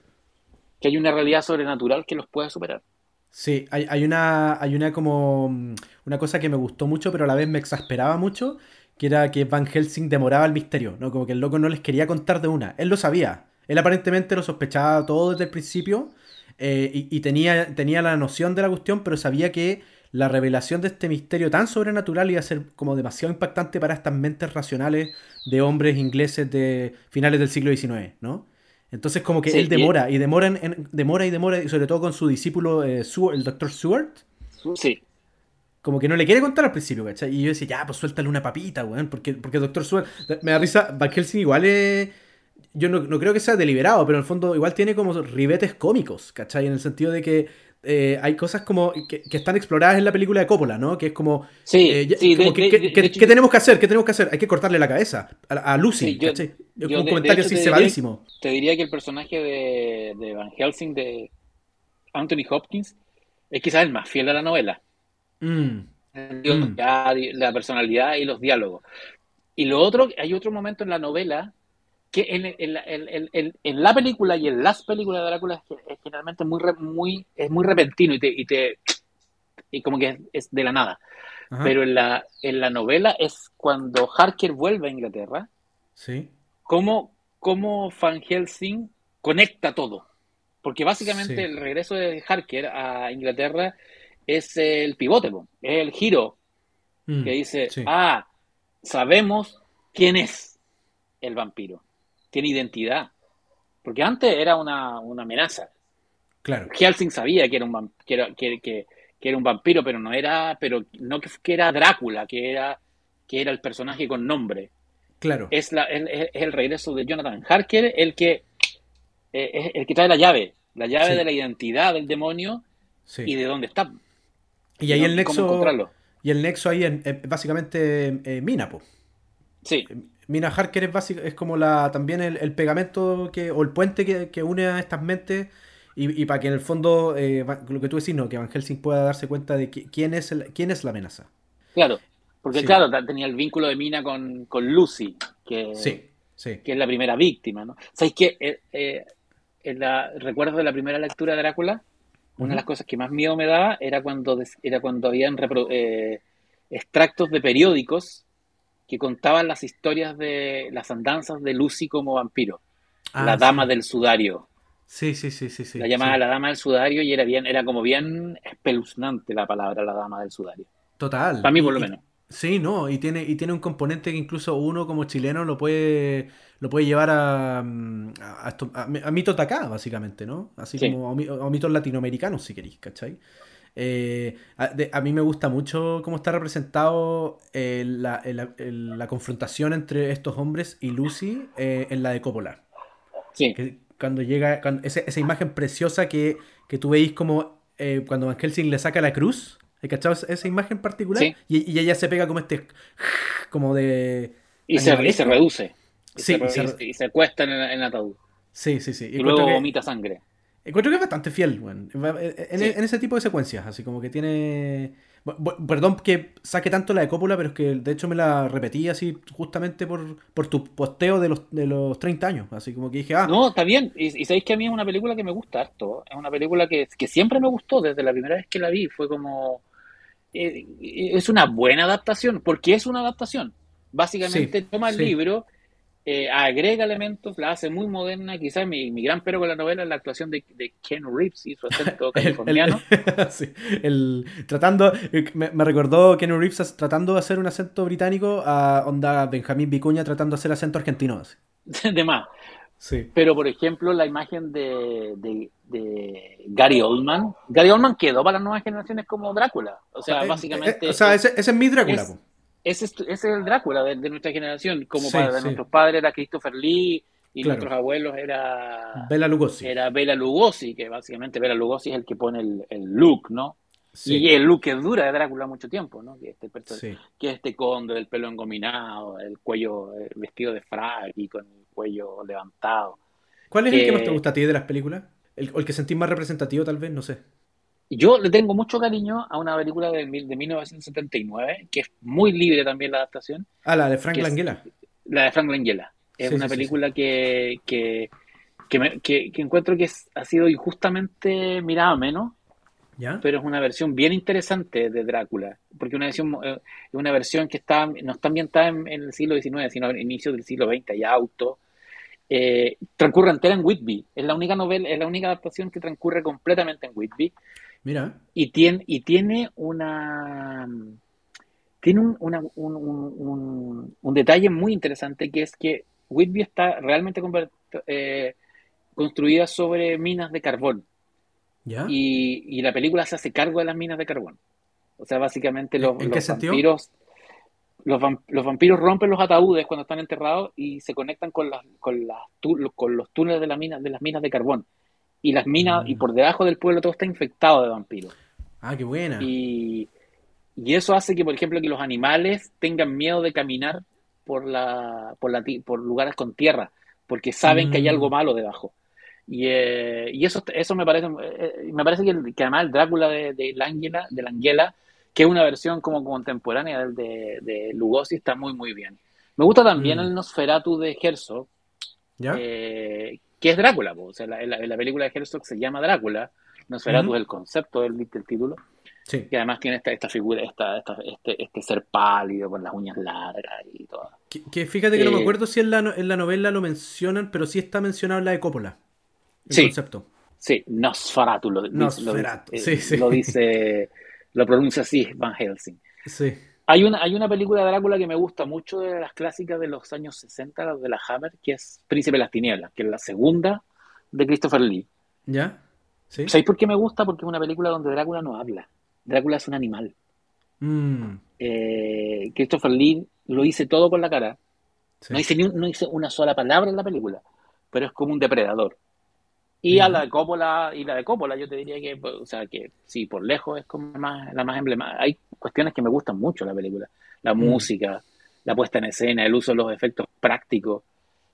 que hay una realidad sobrenatural que los puede superar. Sí, hay, hay una, hay una como mm, una cosa que me gustó mucho, pero a la vez me exasperaba mucho, que era que Van Helsing demoraba el misterio, ¿no? Como que el loco no les quería contar de una. Él lo sabía. Él aparentemente lo sospechaba todo desde el principio eh, y, y tenía, tenía la noción de la cuestión, pero sabía que la revelación de este misterio tan sobrenatural iba a ser como demasiado impactante para estas mentes racionales de hombres ingleses de finales del siglo XIX, ¿no? Entonces como que Sí, él y- demora y demora, en- en- demora y demora, y sobre todo con su discípulo eh, Seward- el doctor Seward, Sí, como que no le quiere contar al principio, ¿cachai? Y yo decía, ya, pues suéltale una papita, weón, porque, porque el doctor Seward, me da risa, Van Helsing igual es, yo no, no creo que sea deliberado, pero en el fondo igual tiene como ribetes cómicos, ¿cachai? En el sentido de que, eh, hay cosas como que, están exploradas en la película de Coppola, ¿no? Que es como, sí, eh, ¿qué tenemos que hacer? ¿Qué tenemos que hacer? Hay que cortarle la cabeza a, Lucy, Es un comentario así cebadísimo. Te diría que el personaje de, Van Helsing, de Anthony Hopkins, es quizás el más fiel a la novela. Mm. Mm. La personalidad y los diálogos. Y lo otro, hay otro momento en la novela que en, la película y en las películas de Drácula es, generalmente muy, muy, es muy repentino y te, y te y como que es, de la nada. Pero en la, en la novela es cuando Harker vuelve a Inglaterra. Sí. Cómo, cómo Van Helsing conecta todo. Porque básicamente el regreso de Harker a Inglaterra es el pivote, es el giro mm, que dice, ah, sabemos quién es el vampiro tiene identidad. Porque antes era una, amenaza. Claro. Helsing sabía que era un que era, que, era un vampiro, pero no era, pero no que, era Drácula, que era, que era el personaje con nombre. Claro. Es, la, es, el regreso de Jonathan Harker el que eh, es el que trae la llave, la llave de la identidad del demonio y de dónde está. Y ahí el nexo. Y el nexo ahí es, básicamente eh, Minapo. Sí. Mina Harker es básico, es como la también el, pegamento que, o el puente que, une a estas mentes y, para que en el fondo, eh, lo que tú decís, ¿no? que Van Helsing pueda darse cuenta de quién, es quién es la amenaza. Claro, porque claro, tenía el vínculo de Mina con, Lucy, que, que es la primera víctima. ¿no? ¿Sabéis que eh, eh, en la, recuerdo de la primera lectura de Drácula? Una de las cosas que más miedo me daba era cuando, era cuando habían extractos de periódicos que contaban las historias de las andanzas de Lucy como vampiro. Ah, la dama del sudario. Sí, sí, sí, sí, sí. La llamaba la dama del sudario y era bien, era como bien espeluznante la palabra la dama del sudario. Total. Para mí por lo menos. Sí, no, y tiene, y tiene un componente que incluso uno como chileno lo puede, lo puede llevar a, a, a, mitos de acá, básicamente, ¿no? Así como a, mitos latinoamericanos, si queréis, ¿cachai? Eh, a, mí me gusta mucho cómo está representado eh, la, confrontación entre estos hombres y Lucy eh, en la de Coppola. Sí. cuando llega, esa, imagen preciosa que, que tú veis como cuando Van Helsing le saca la cruz. ¿Has cachado esa imagen particular? Y, ella se pega como este. como de. Y se, reduce. Y sí, se, y, se, cuesta en el, ataúd. Sí, sí, sí. Y, luego vomita sangre. Encuentro que es bastante fiel, en, ese tipo de secuencias, así como que tiene... Perdón que saque tanto la de Cópula, pero es que de hecho me la repetí así justamente por, por tu posteo de los, de los 30 años, así como que dije, ah... No, está bien, y, sabéis que a mí es una película que me gusta harto, es una película que, siempre me gustó. Desde la primera vez que la vi, fue como... Eh, es una buena adaptación, porque es una adaptación. Básicamente toma el libro eh, agrega elementos, la hace muy moderna. Quizás mi, mi, gran pero con la novela es la actuación de, de Ken Reeves y su acento californiano. sí, el, tratando, me, recordó Ken Reeves tratando de hacer un acento británico a onda Benjamín Vicuña tratando de hacer acento argentino. de más. Sí. Pero, por ejemplo, la imagen de, de, Gary Oldman. Gary Oldman quedó para las nuevas generaciones como Drácula. O sea, eh, básicamente. Eh, o sea, ese, es mi Drácula ese es, el Drácula de, nuestra generación, como para nuestros padres era Christopher Lee y nuestros abuelos era Bela Lugosi. Era Bela Lugosi, que básicamente Bela Lugosi es el que pone el, look, ¿no? Y el look que dura de Drácula mucho tiempo, ¿no? Que este, que este conde, el pelo engominado, el cuello el vestido de frac y con el cuello levantado. ¿Cuál es el que más te gusta a ti de las películas? El, el que sentís más representativo, tal vez, no sé. Yo le tengo mucho cariño a una película de, de 1979, que es muy libre también la adaptación. Ah, la de Frank Langella. La de Frank Langella. Es una película que, que, que, encuentro que ha sido injustamente mirada menos, ¿Ya? pero es una versión bien interesante de Drácula, porque una versión, eh, es una versión que está, no está ambientada en, el siglo XIX, sino en inicio del siglo XX, ya auto. Eh, transcurre entera en Whitby. Es la única novela, es la única adaptación que transcurre completamente en Whitby. Mira. Y tiene, y tiene una. Tiene un, detalle muy interesante que es que Whitby está realmente eh, construida sobre minas de carbón. ¿Ya? Y, la película se hace cargo de las minas de carbón. O sea, básicamente los, vampiros. Los, vampiros rompen los ataúdes cuando están enterrados y se conectan con, las, con, las, con los túneles de, la mina, de las minas de carbón y las minas, y por debajo del pueblo todo está infectado de vampiros. Ah, qué buena. Y, y eso hace que, por ejemplo, que los animales tengan miedo de caminar por, la, por, la, por lugares con tierra, porque saben que hay algo Mm. malo debajo. Y, eh, y eso, eso me parece, eh, me parece que, el- que además el Drácula de, de la Ángela, de la Ángela, que es una versión como contemporánea del de, de Lugosi, está muy, muy bien. Me gusta también Mm. el Nosferatu de Herzog, ¿Ya? eh, que es Drácula, po. o sea, la, la- la película de Herzog se llama Drácula, Nosferatu es el concepto del, del título, sí. que además tiene esta, esta figura, esta, esta- este, este ser pálido con las uñas largas y todo. Que, que fíjate que no me Eh, acuerdo si en la, en la novela lo mencionan, pero sí está mencionado en la de Coppola. El Sí. concepto. Sí, Nosferatu lo, dice- Nosferatu, lo, sí. lo dice, lo pronuncia así Van Helsing. Sí. Hay una, hay una película de Drácula que me gusta mucho de las clásicas de los años 60, las de la Hammer, que es Príncipe de las Tinieblas, que es la segunda de Christopher Lee. ¿Ya? ¿Sí? ¿Sabéis por qué me gusta? Porque es una película donde Drácula no habla. Drácula es un animal. Mm, Eh, Christopher Lee lo dice todo con la cara. sí. No dice, ni un- no dice una sola palabra en la película, pero es como un depredador. Y a la de Coppola, y la de Coppola, yo te diría que, pues, o sea, que sí, por lejos es como más, la más emblemática. Hay cuestiones que me gustan mucho la película. La Mm. música, la puesta en escena, el uso de los efectos prácticos,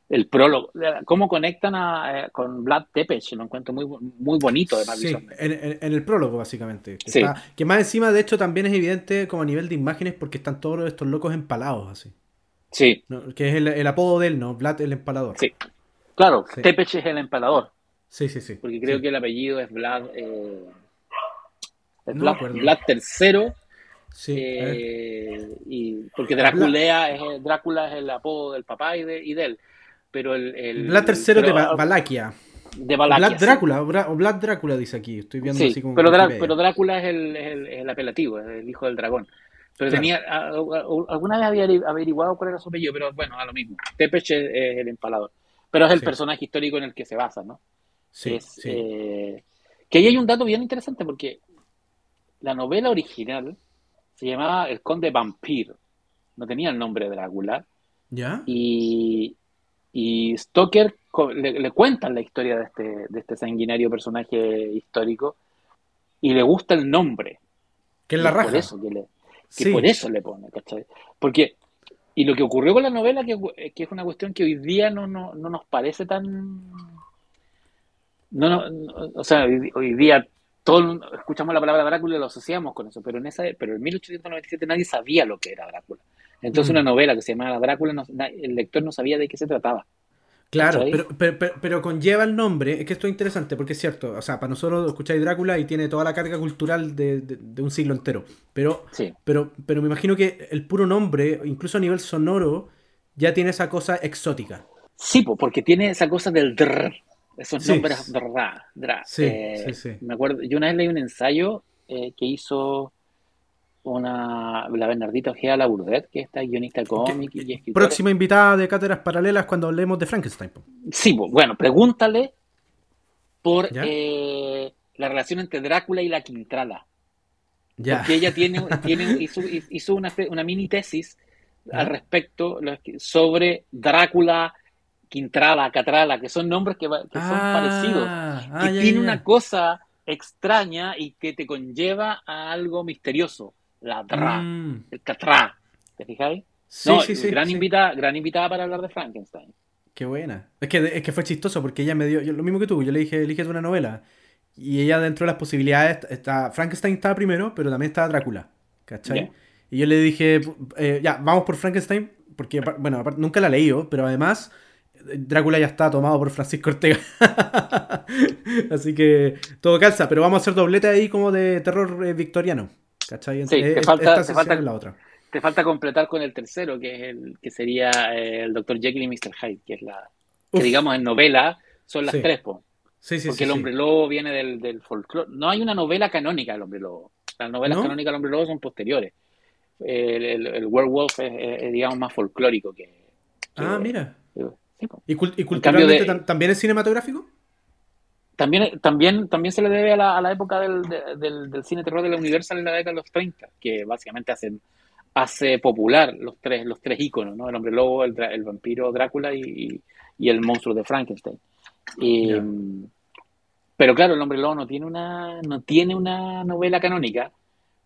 el prólogo, cómo conectan a, eh, con Vlad Tepes, lo encuentro muy, muy bonito además Sí, en, en- en el prólogo, básicamente. Que, Sí. está- que más encima, de hecho, también es evidente como a nivel de imágenes porque están todos estos locos empalados, así. Sí, ¿no? Que es el, el apodo de él, ¿no? Vlad el empalador. sí. Claro, Sí. Tepes es el empalador, sí, sí. sí. porque creo Sí. que el apellido es Vlad, eh, es No Vlad. Vlad III. Sí. Eh, y porque es, Drácula es el apodo del papá y de, y de él. Pero el. el Vlad III de Ba- Valaquia. de Valaquia, Vlad. Drácula, o Vlad Drácula dice aquí. Estoy viendo Sí, así como. pero, Drá- pero Drácula es el, el- apelativo, es el hijo del dragón. Pero Claro. tenía. a- a- alguna vez había averiguado cuál era su apellido, pero bueno, a lo mismo. Tepech es, es el empalador. Pero es el Sí. personaje histórico en el que se basa, ¿no? Sí, es, sí. eh, que ahí hay un dato bien interesante porque la novela original se llamaba El Conde Vampir, no tenía el nombre de Drácula, ¿Ya? y, y Stoker le, le cuentan la historia de este, de este sanguinario personaje histórico y le gusta el nombre. Que es la raja. Por eso que, le, que Sí. por eso le pone, ¿cachai? Porque, y lo que ocurrió con la novela, que, que es una cuestión que hoy día no, no, no nos parece tan... No, no, no, o sea, hoy, hoy día todo el mundo- escuchamos la palabra Drácula y lo asociamos con eso, pero en esa, pero en 1897 nadie sabía lo que era Drácula. Entonces Mm. una novela que se llamaba Drácula, no- el lector no sabía de qué se trataba. Claro, pero, pero, pero- pero conlleva el nombre, es que esto es interesante porque es cierto, o sea, para nosotros escucháis Drácula y tiene toda la carga cultural de, de- de un siglo entero, pero, Sí, pero, pero me imagino que el puro nombre, incluso a nivel sonoro, ya tiene esa cosa exótica. sí po, porque tiene esa cosa del drr, esos Sí. nombres. Sí, Eh, sí, sí. Me acuerdo, yo una vez leí un ensayo eh, que hizo una la Bernardita Ojeda Laburdet, que es esta guionista cómic y escritora. Próxima invitada de Cátedras Paralelas cuando hablemos de Frankenstein. Sí, bueno, pregúntale por eh, la relación entre Drácula y la Quintrala. Ya. Porque ella tiene, tiene hizo, hizo una, una mini tesis al respecto sobre Drácula, Quintrala, Catrala, que son nombres que, que son parecidos. Ah, que ah, ya, tiene ya, una cosa extraña y que te conlleva a algo misterioso. La Dra, Mm. el Catra. ¿Te fijáis? Sí, no, sí, sí, gran, sí. Invitada, gran invitada para hablar de Frankenstein. Qué buena. Es que, es que fue chistoso porque ella me dio, yo- lo mismo que tú, yo le dije, elige una novela. Y ella dentro de las posibilidades, está, Frankenstein estaba primero, pero también estaba Drácula. ¿Cachai? Y yo le dije, eh, ya, vamos por Frankenstein, porque, bueno, nunca la he leído, pero además Drácula ya está tomado por Francisco Ortega. Así que todo calza, pero vamos a hacer doblete ahí como de terror eh, victoriano. ¿Cachai? Sí, te Eh, falta- esta te falta- la otra. Te falta completar con el tercero, que es el que sería eh, el Dr. Jekyll y Mr. Hyde, que es la que digamos en novela son las Sí. tres, po. Sí, sí, porque el hombre lobo viene del, del folclore. No hay una novela canónica del hombre lobo. Las novelas ¿No? canónicas del hombre lobo son posteriores. El, el- el werewolf es, es, es, digamos, más folclórico que. que- Ah, mira. Sí. ¿Y, y culturalmente de- tam- también es cinematográfico? También, también, también se le debe a la, a la época del, de- del, del cine terror de la Universal en la década de los 30, que básicamente hace, hace popular los tres, los tres íconos, ¿no? El hombre lobo, el, el vampiro Drácula y, y- y el monstruo de Frankenstein. Y, pero Pero claro, el hombre lobo no tiene una, no tiene una novela canónica,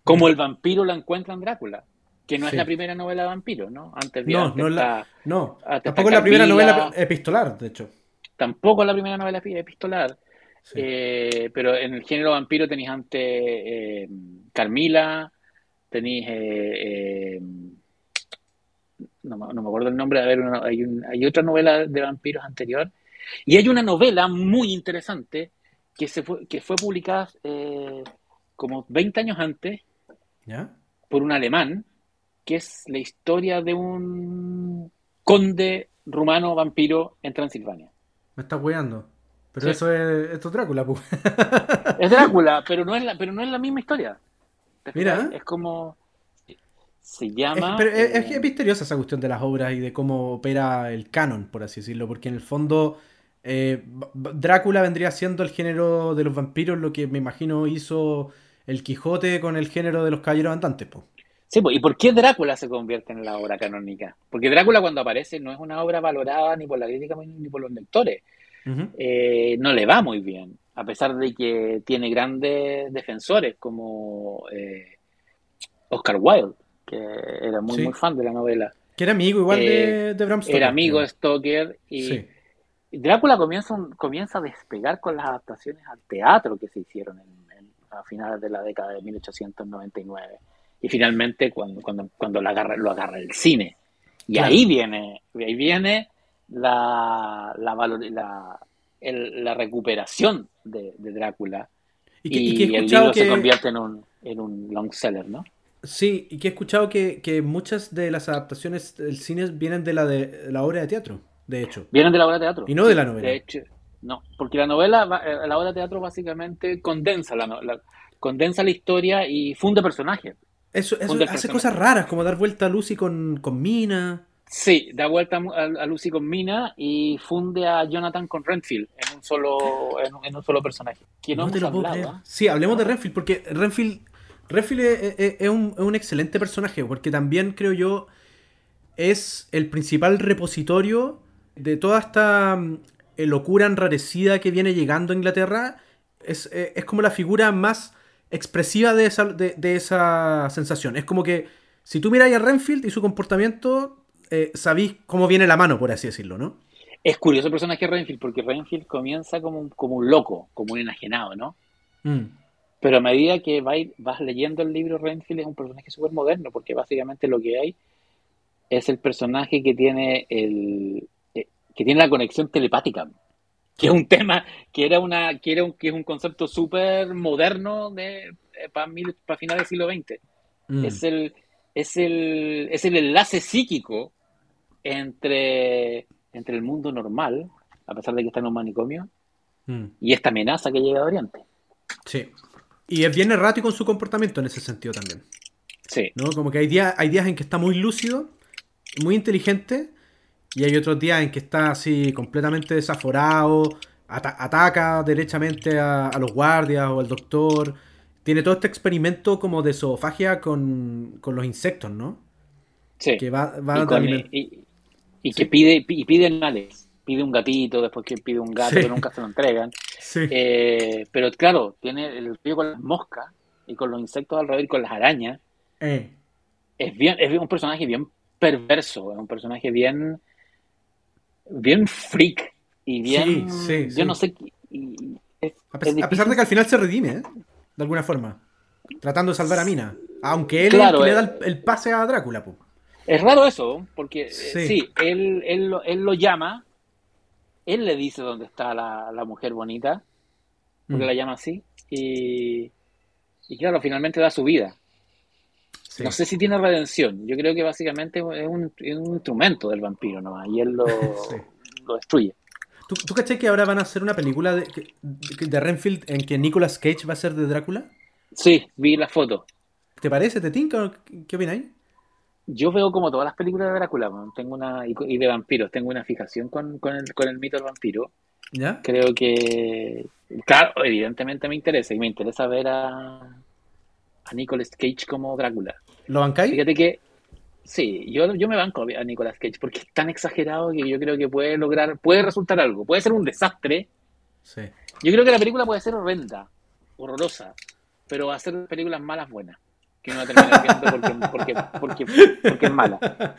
como el vampiro la encuentra en Drácula, que no Sí. es la primera novela de vampiro, ¿no? Antes de No, no, es la, no. tampoco es la primera novela epistolar, de hecho. tampoco es la primera novela epi- epistolar, Sí. eh, pero en el género vampiro tenéis antes eh, Carmila, tenéis eh, no, me- no me acuerdo el nombre, a ver, una- hay, un- hay otra novela de vampiros anterior, y hay una novela muy interesante que, se fue, que fue publicada como 20 años antes ¿Ya? por un alemán, que es la historia de un conde rumano vampiro en Transilvania. Me estás weando. Pero Sí. eso es, esto es Drácula, pues. Es Drácula, pero no es la, pero no es la misma historia. ¿Te Mira. Es como. Se Es, llama. pero es, es- eh, es misteriosa esa cuestión de las obras y de cómo opera el canon, por así decirlo, porque en el fondo eh, Drácula vendría siendo el género de los vampiros, lo que me imagino hizo el Quijote con el género de los caballeros andantes, pues. Sí, pues, ¿y por qué Drácula se convierte en la obra canónica? Porque Drácula cuando aparece no es una obra valorada ni por la crítica ni por los lectores. Eh, no le va muy bien, a pesar de que tiene grandes defensores como eh, Oscar Wilde, que era muy, Sí. muy fan de la novela. Que era amigo igual Eh, de, de Bram Stoker. Era amigo de Stoker y Sí. Drácula comienza, comienza a despegar con las adaptaciones al teatro que se hicieron en- en- a finales de la década de 1899. Y finalmente cuando, cuando, cuando lo, agarra, lo agarra el cine. Y Claro. ahí viene, ahí viene la, la, valor- la, el- la recuperación de, de Drácula. Y que, Y, y que he el libro se que... convierte en un, en un long seller, ¿no? Sí, y que he escuchado que, que muchas de las adaptaciones del cine vienen de la de la obra de teatro, de hecho. Vienen de la obra de teatro. Y no de la novela. De hecho, no, porque la novela, eh, la obra de teatro básicamente condensa la, la- condensa la historia y funde personajes. Eso, hace cosas raras, como dar vuelta a Lucy con, con Mina. Sí, da vuelta a, a Lucy con Mina y funde a Jonathan con Renfield en un solo, en, un- en un solo personaje. Que no, No te lo puedo hablado, creer. ¿ah? Sí, hablemos de Renfield, porque Renfield, Renfield es, es- es un, es un excelente personaje, porque también creo yo es el principal repositorio de toda esta mm, eh, locura enrarecida que viene llegando a Inglaterra. Es, eh, es como la figura más expresiva de esa, de, de esa sensación. Es como que si tú miras a Renfield y su comportamiento, eh, sabéis cómo viene la mano, por así decirlo, ¿no? Es curioso el personaje de Renfield porque Renfield comienza como un, como un loco, como un enajenado, ¿no? Mm. Pero a medida que va vas leyendo el libro, Renfield es un personaje súper moderno, porque básicamente lo que hay es el personaje que tiene el eh, que tiene la conexión telepática, que es un tema que era una que era un, que es un concepto súper moderno de para finales del siglo XX. Mm. Es el es el es el enlace psíquico entre entre el mundo normal, a pesar de que está en un manicomio, Mm. y esta amenaza que llega de Oriente. Sí. Y es bien errático en su comportamiento en ese sentido también. Sí. ¿no? Como que hay días, hay días en que está muy lúcido, muy inteligente, y hay otros días en que está así completamente desaforado, ata- ataca derechamente a, a los guardias o al doctor. Tiene todo este experimento como de zoofagia con, con los insectos, ¿no? Sí. Que va, va y, con- aliment- y- y Sí. que pide y pide animales pide un gatito después que pide un gato Sí. pero nunca se lo entregan Sí. Eh, pero claro tiene el río con las moscas y con los insectos alrededor y con las arañas Eh, es bien es un personaje bien perverso es un personaje bien bien freak y bien Sí, sí, yo no sé y- es- a, es pes- a pesar de que al final se redime, ¿eh? De alguna forma. Tratando de salvar a Mina. Aunque él Claro, que eh. le da el, el pase a Drácula, po. Es raro eso, porque eh, Sí. él, él, lo- él lo llama, él le dice dónde está la, la mujer bonita, porque Mm. la llama así, y, y claro, finalmente da su vida. Sí. No sé si tiene redención, yo creo que básicamente es un, es un instrumento del vampiro nomás, y él lo, Sí. lo destruye. ¿Tú, ¿Tú caché que ahora van a hacer una película de, de Renfield en que Nicolas Cage va a ser de Drácula? Sí, vi la foto. ¿Te parece? ¿Te tinca? ¿Qué- ¿Qué opináis? Yo veo como todas las películas de Drácula, man, tengo una, y, y de vampiros, tengo una fijación con, con, el, con el mito del vampiro. ¿Ya? Creo que, claro, evidentemente me interesa y me interesa ver a, a Nicolas Cage como Drácula. ¿Lo bancáis? Fíjate que, sí, yo, yo me banco a Nicolas Cage porque es tan exagerado que yo creo que puede lograr, puede resultar algo, puede ser un desastre, Sí. Yo creo que la película puede ser horrenda, horrorosa, pero va a ser películas malas buenas. Que no va a terminar viendo porque, porque, porque, porque es mala.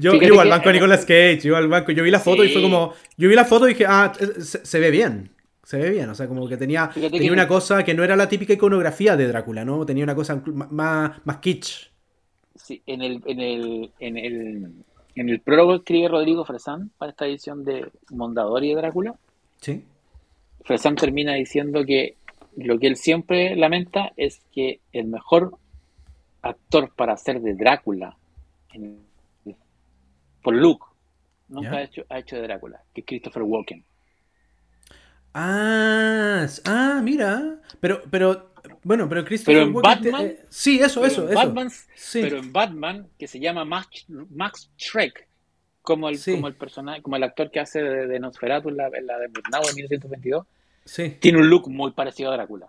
Yo iba al banco de Nicolas Cage, iba al banco, yo vi la foto y fue como, yo vi la foto y dije, ah, se, se ve bien, se ve bien, o sea, como que tenía, Fíjate tenía que- una cosa que no era la típica iconografía de Drácula, ¿no? Tenía una cosa más, más kitsch. Sí, en el, en el, en el, en el prólogo escribe Rodrigo Fresán para esta edición de Mondadori de Drácula. Sí. Fresán termina diciendo que lo que él siempre lamenta es que el mejor actor para hacer de Drácula en- por look nunca ha, hecho, ha hecho de Drácula, que es Christopher Walken. Ah, ah, mira. Pero, pero, bueno, pero Christopher Pero en Walken Batman- eh, sí, eso, Pero eso, en eso. Batman, Sí. pero en Batman, que se llama Max, Max Schreck, como el, Sí. como el personaje, como el actor que hace de, de Nosferatu en la, en la de Murnau de 1922, Sí, tiene un look muy parecido a Drácula.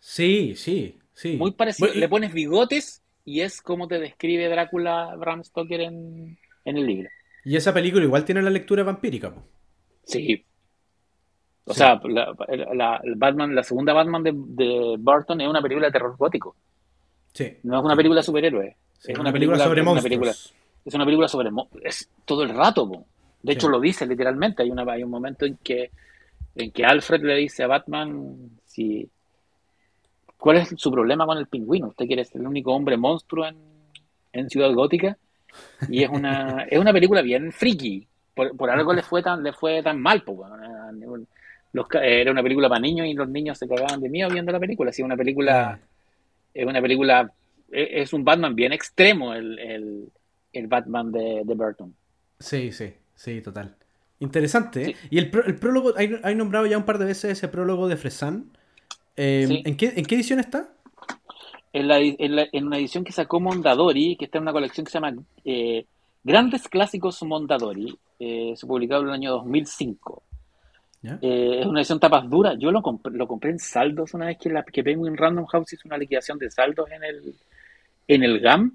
sí, sí, sí. Muy parecido. Bueno, y- Le pones bigotes y es como te describe Drácula Bram Stoker en, en el libro. Y esa película igual tiene la lectura vampírica, po. Sí. O Sí. sea, la, Batman, la segunda Batman de, de Burton es una película de terror gótico. Sí. No es una película de superhéroes. Sí, es una, película, sobre es una monstruos. película- es una película sobre es todo el rato, po. de hecho Sí. lo dice literalmente. Hay una hay un momento en que en que Alfred le dice a Batman si cuál es su problema con el pingüino. Usted quiere ser el único hombre monstruo en, en Ciudad Gótica y es una es una película bien friki. Por, por algo le fue tan le fue tan mal, po. Los ca- era una película para niños y los niños se cagaban de miedo viendo la película. Así una película es una película, es es un Batman bien extremo el, el, el Batman de, de Burton. Sí, sí, sí, total. Interesante. ¿eh? Sí. Y el, el prólogo, hay, hay nombrado ya un par de veces ese prólogo de Fresan. Eh, Sí. ¿en, qué, ¿En qué edición está? En, la- en la- en una edición que sacó Mondadori, que está en una colección que se llama eh, Grandes Clásicos Mondadori, eh, se publicó en el año 2005. ¿Ya? Eh, es una edición tapas duras. Yo lo compré, lo compré en saldos una vez que, la, que Penguin Random House hizo una liquidación de saldos en el, en el GAM.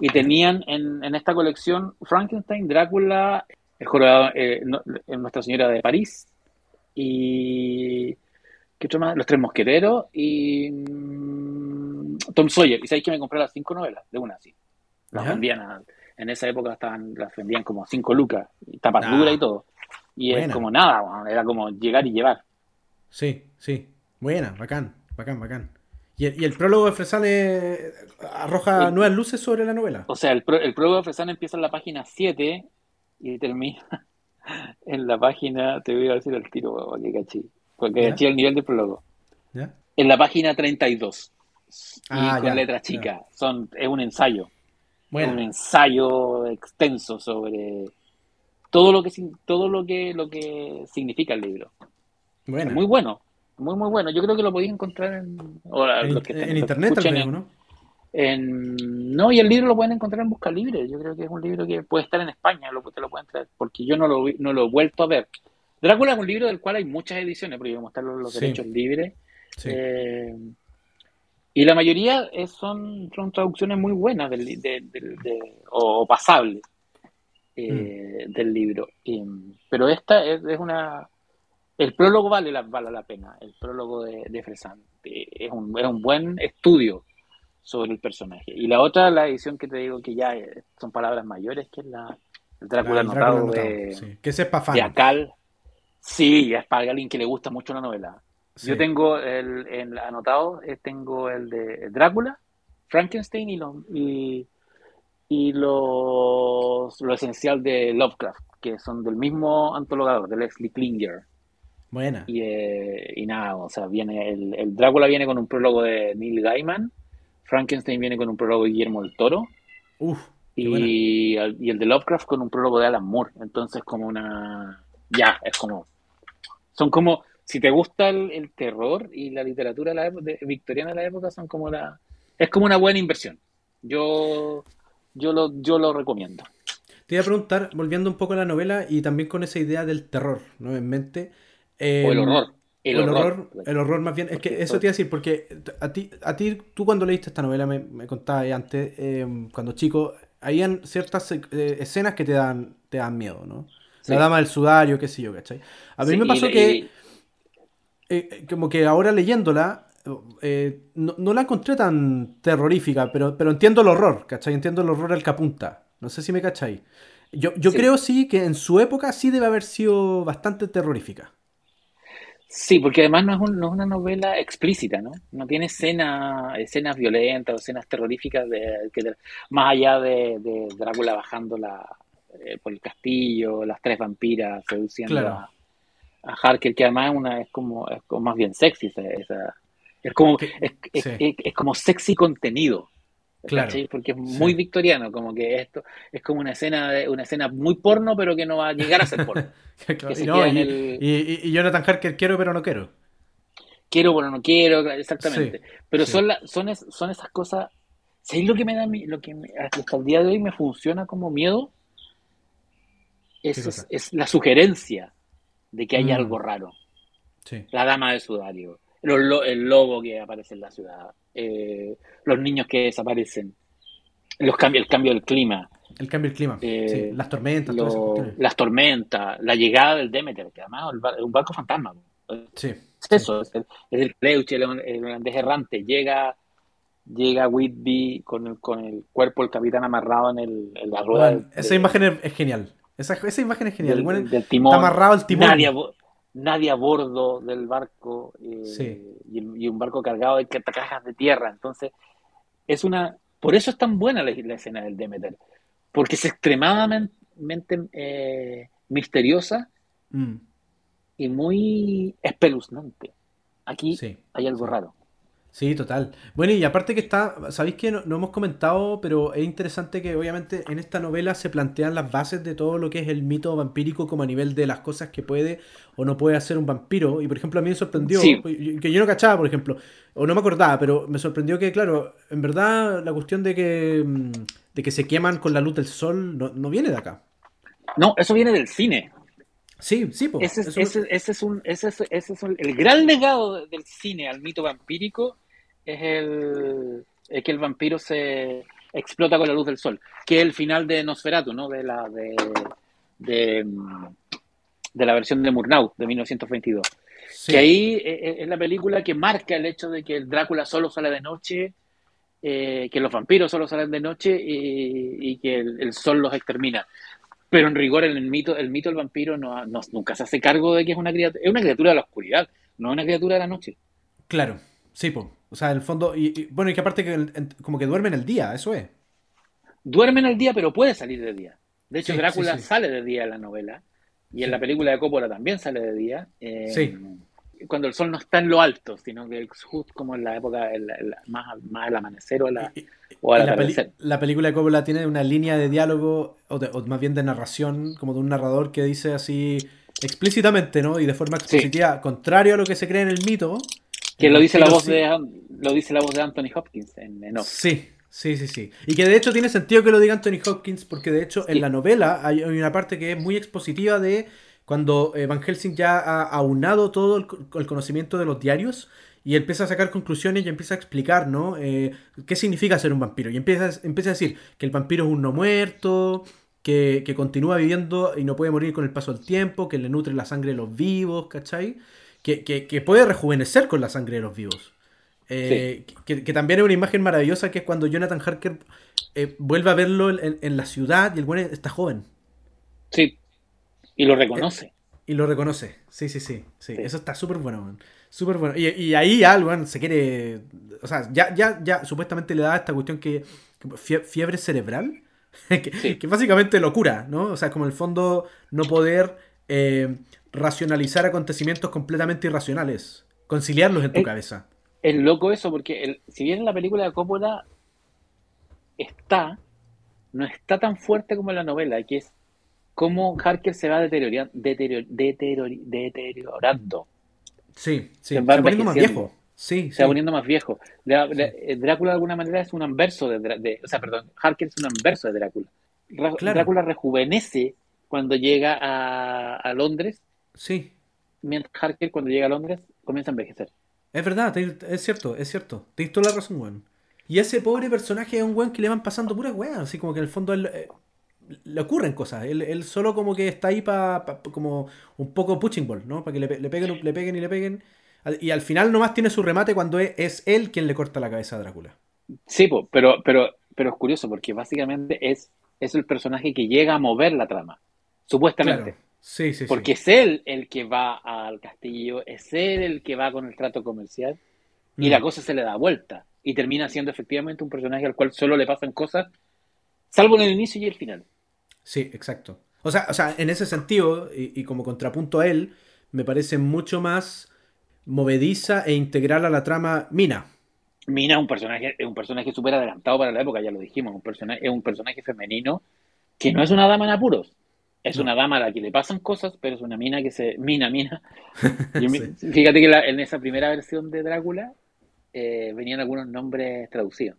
Y tenían en, en esta colección Frankenstein, Drácula, el jorobado, eh, no- eh, Nuestra Señora de París y ¿qué otro más? Los Tres Mosqueteros y mm, Tom Sawyer. Y sabéis que me compré las cinco novelas de una así. Las vendían a- en esa época estaban, las vendían como cinco lucas, tapas Ah. duras y todo. Y Buena. es como nada, era como llegar y llevar. Sí, sí. Buena, bacán, bacán, bacán. Y el, y el prólogo de Fresan eh, arroja nuevas luces sobre la novela. O sea, el, pro- el prólogo de Fresan empieza en la página 7 y termina en la página, te voy a decir el tiro, que cachí, porque ¿Ya? cachí el nivel de prólogo. ¿Ya? En la página 32. Y Ah, con ya, letras ya. chicas. Son, es un ensayo. un Buena. ensayo extenso sobre todo lo que todo lo que lo que significa el libro. Buena. Es muy bueno, muy muy bueno. Yo creo que lo podéis encontrar en, los que internet en- ¿no? en- no, y el libro lo pueden encontrar en Busca Libre. Yo creo que es un libro que puede estar en España, lo, te lo pueden traer, porque yo no lo, no lo he vuelto a ver. Drácula es un libro del cual hay muchas ediciones, porque como están los, los Sí. derechos libres. Sí. eh, y la mayoría es- son, son traducciones muy buenas del, de- de- o, o pasables eh, Mm. del libro. Pero esta es, es una... El prólogo vale la, vale la pena, el prólogo de, de. Eh, Es un, es un buen estudio sobre el personaje. Y la otra, la edición que te digo que ya eh, son palabras mayores, que es la, el Drácula anotado de, sí. Que para fan. de Akal. Sí, es para alguien que le gusta mucho la novela. Sí. Yo tengo el, el anotado, eh, tengo el de Drácula, Frankenstein y, los y, y los, lo esencial de Lovecraft, que son del mismo antologador, de Leslie Klinger. Buena. Y, eh, y nada, o sea, viene el, el Drácula viene con un prólogo de Neil Gaiman, Frankenstein viene con un prólogo de Guillermo del Toro, Uf. y, el- y el de Lovecraft con un prólogo de Alan Moore. Entonces, como una. Ya, es como. Son como. Si te gusta el, el terror y la literatura de la época, de- victoriana de la época, son como la. Es como una buena inversión. Yo. Yo lo, yo lo recomiendo. Te iba a preguntar, volviendo un poco a la novela y también con esa idea del terror, ¿no? En mente. eh, O el horror. El, horror. horror, el horror más bien. Es que eso te iba a decir, porque a ti, a ti tú cuando leíste esta novela, me, me contabas antes, eh, cuando chico, habían ciertas eh, escenas que te dan, te dan miedo, ¿no? Sí. La dama del sudario, qué sé yo, ¿cachai? A mí Sí, me pasó y- que y- eh, como que ahora leyéndola, eh, no, la encontré tan terrorífica, pero, pero entiendo el horror, ¿cachai? Entiendo el horror al que apunta. No sé si me cacháis. Yo, yo creo sí que en su época sí debe haber sido bastante terrorífica. Sí, porque además no es, una novela explícita, ¿no? No tiene escenas escenas violentas o escenas terroríficas de, que más allá de, Drácula bajando la, eh, por el castillo, las tres vampiras seduciendo a, Harker, que además una, es, como, es como más bien sexy esa, es como, es, como sexy contenido. Claro. Porque es muy victoriano, como que esto es como una escena una escena muy porno, pero que no va a llegar a ser porno. y, Jonathan Harker quiero, pero no quiero. Quiero, pero no quiero, exactamente. pero son, son, son esas cosas. ¿Sabéis lo que me da lo que hasta el día de hoy me funciona como miedo? Es, es, la sugerencia de que hay mm. algo raro. La dama de sudario, el lobo que aparece en la ciudad, eh, los niños que desaparecen, los cambios, el cambio del clima. El cambio del clima, eh, las tormentas. las tormentas, la llegada del Demeter, que además es un barco fantasma. Sí, es eso, es el, es el holandés errante, llega llega Whitby con el, con el cuerpo del capitán amarrado en, el, en la rueda. esa imagen es, genial. Esa, esa, imagen es genial. Del, timón, está amarrado el timón nadie a bordo del barco eh, y, un barco cargado de cajas de tierra. Entonces, es una. Por eso es tan buena la, escena del Demeter, porque es extremadamente eh, misteriosa mm. y muy espeluznante. Aquí hay algo raro. Sí, total. Bueno, y aparte que está, sabéis que no, hemos comentado, pero es interesante que obviamente en esta novela se plantean las bases de todo lo que es el mito vampírico como a nivel de las cosas que puede o no puede hacer un vampiro. Y por ejemplo, a mí me sorprendió, que yo no cachaba, por ejemplo, o no me acordaba, pero me sorprendió que, claro, en verdad la cuestión de que, mm, de que se queman con la luz del sol no, viene de acá. No, eso viene del cine. Sí, sí, ese, es, ese, es un, ese, es, ese es el gran legado del cine al mito vampírico es el, que el vampiro se explota con la luz del sol, que es el final de Nosferatu, ¿no? De la, de, de, la versión de Murnau, de 1922. Que ahí eh, eh, es la película que marca el hecho de que el Drácula solo sale de noche, eh, que los vampiros solo salen de noche y, que el, sol los extermina. Pero en rigor, el mito, el mito del vampiro no, nunca se hace cargo de que es una criatura, es una criatura de la oscuridad, no es una criatura de la noche. Claro, sí, pues. O sea, en el fondo, y, bueno, y que aparte que como que duerme en el día, eso es. Duerme en el día, pero puede salir de día. De hecho, Drácula sale de día en la novela. Y en la película de Coppola también sale de día. Eh, sí. Cuando el sol no está en lo alto, sino que es justo como en la época, más, más al amanecer o, la, o al la, la, película de Coppola tiene una línea de diálogo, o, más bien de narración, como de un narrador que dice así explícitamente, ¿no? Y de forma expositiva, contrario a lo que se cree en el mito, que lo dice la voz de lo dice la voz de Anthony Hopkins en, en Sí, sí, sí, sí. Y que de hecho tiene sentido que lo diga Anthony Hopkins, porque de hecho en la novela hay una parte que es muy expositiva de cuando Van Helsing ya ha aunado todo el, conocimiento de los diarios y empieza a sacar conclusiones y empieza a explicar, ¿no? Eh, ¿Qué significa ser un vampiro? Y empieza, empieza a decir que el vampiro es un no muerto, que, que, continúa viviendo y no puede morir con el paso del tiempo, que le nutre la sangre de los vivos, ¿cachai? Que, puede rejuvenecer con la sangre de los vivos. Eh, que, también es una imagen maravillosa que es cuando Jonathan Harker eh, vuelve a verlo en, la ciudad y el buen está joven. Sí, y lo reconoce. Eh, y lo reconoce, sí, sí, sí. sí. Eso está súper bueno, Súper bueno. Y, ahí ya, bueno, se quiere. O sea, ya, ya, ya supuestamente le da esta cuestión que. fiebre cerebral. que, que, básicamente locura, ¿no? O sea, como en el fondo no poder racionalizar acontecimientos completamente irracionales, conciliarlos en tu cabeza. Es loco eso, porque si bien en la película de Coppola está, no está tan fuerte como en la novela, que es cómo Harker se va deteriorando. deteriorando. Sí, sí, se va, poniendo más viejo. Sí, se va poniendo más viejo. Drácula de alguna manera es un anverso de, O sea, perdón, Harker es un anverso de Drácula. Drácula rejuvenece cuando llega a, a Londres Sí. Mientras Harker, cuando llega a Londres, comienza a envejecer. Es verdad, es cierto, es cierto. Tienes toda la razón, weón. Y ese pobre personaje es un weón que le van pasando puras weas, así como que en el fondo eh, le ocurren cosas. Él, solo como que está ahí para como un poco pushing ball, ¿no? Para que le, peguen, le peguen y le peguen. Y al final nomás tiene su remate cuando es, él quien le corta la cabeza a Drácula. Sí, pero, pero, pero es curioso porque básicamente es, es el personaje que llega a mover la trama, supuestamente. Sí, sí, porque es él el que va al castillo, es él el que va con el trato comercial y la mm. cosa se le da vuelta y termina siendo efectivamente un personaje al cual solo le pasan cosas, salvo en el inicio y el final. Sí, exacto. O sea, o sea en ese sentido, y, como contrapunto a él, me parece mucho más movediza e integral a la trama Mina. Mina es un personaje, es un personaje súper adelantado para la época, ya lo dijimos, un personaje, es un personaje femenino que no es una dama en apuros. Es una dama a la que le pasan cosas, pero es una mina que se. Mina, mina. Fíjate que en esa primera versión de Drácula eh, venían algunos nombres traducidos.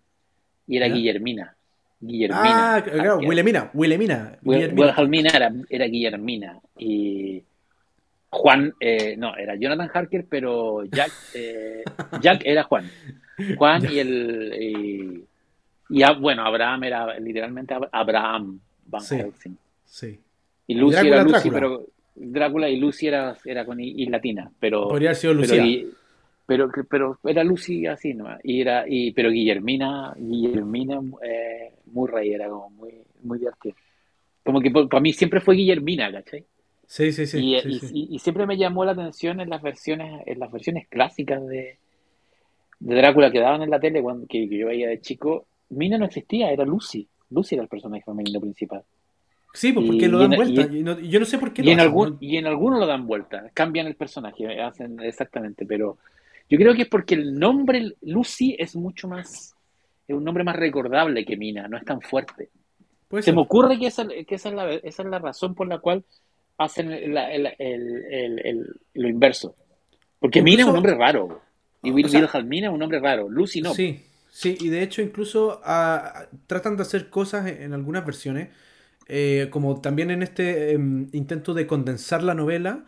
Y era Guillermina. Guillermina. Ah, claro, Wilhelmina. Wilhelmina. Wilhelmina era, era Guillermina. Y Juan, eh, no, era Jonathan Harker, pero Jack, eh, Jack era Juan. Juan y el. Y, y, bueno, Abraham era literalmente Abraham Van sí, Helsing. Sí. Y Lucy era Lucy, pero Drácula y Lucy era, era con I, latina. Pero, Podría haber sido Lucía. Pero, pero, era Lucy así, ¿no? Y era, y, pero Guillermina, Guillermina eh, Murray era como muy, muy divertido. Como que para mí siempre fue Guillermina, ¿cachai? Sí, sí, sí y, siempre me llamó la atención en las versiones, en las versiones clásicas de, de Drácula que daban en la tele cuando que, yo veía de chico. Mina no existía, era Lucy. Lucy era el personaje femenino principal. Sí, pues porque lo dan vuelta. yo no sé por qué y en algún, Y en algunos lo dan vuelta, cambian el personaje, hacen exactamente, pero yo creo que es porque el nombre Lucy es mucho más, es un nombre más recordable que Mina, no es tan fuerte. Se me ocurre que, esa, que esa, es la, esa es la razón por la cual hacen lo inverso. Porque Mina es un nombre raro. Y Will Mina es un nombre raro. Lucy no. Sí, sí, y de hecho incluso ah, tratan de hacer cosas en algunas versiones eh, como también en este em, intento de condensar la novela,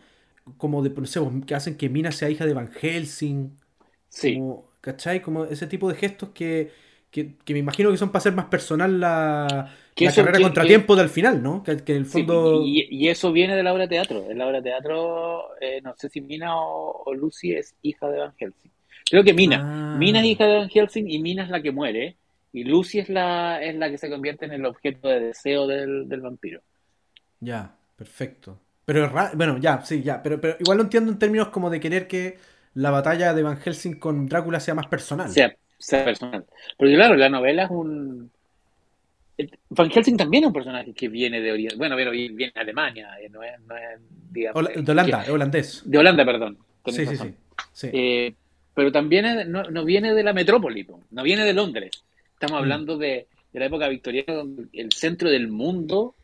como de, no sé, que hacen que Mina sea hija de Van Helsing. Sí. Como, ¿Cachai? Como ese tipo de gestos que, que, me imagino que son para hacer más personal la, la carrera contratiempo del final, ¿no? Que, que en el fondo... y, eso viene de la obra de teatro. En la obra de teatro, eh, no sé si Mina o, Lucy es hija de Van Helsing. Creo que Mina. Ah. Mina es hija de Van Helsing y Mina es la que muere. Y Lucy es la, es la que se convierte en el objeto de deseo del, vampiro. Ya, perfecto. Pero bueno, ya, sí, ya. Pero, pero igual lo entiendo en términos como de querer que la batalla de Van Helsing con Drácula sea más personal. Sea, sea personal. Porque claro, la novela es un... Van Helsing también es un personaje que viene de Oriente. Bueno, viene, viene de Alemania, eh, no es, no es digamos, de Holanda, es holandés. De Holanda, perdón. Sí, sí, sí, sí. Eh, pero también no, no, viene de la metrópoli, no viene de Londres. Estamos mm. hablando de, la época victoriana, donde el centro del mundo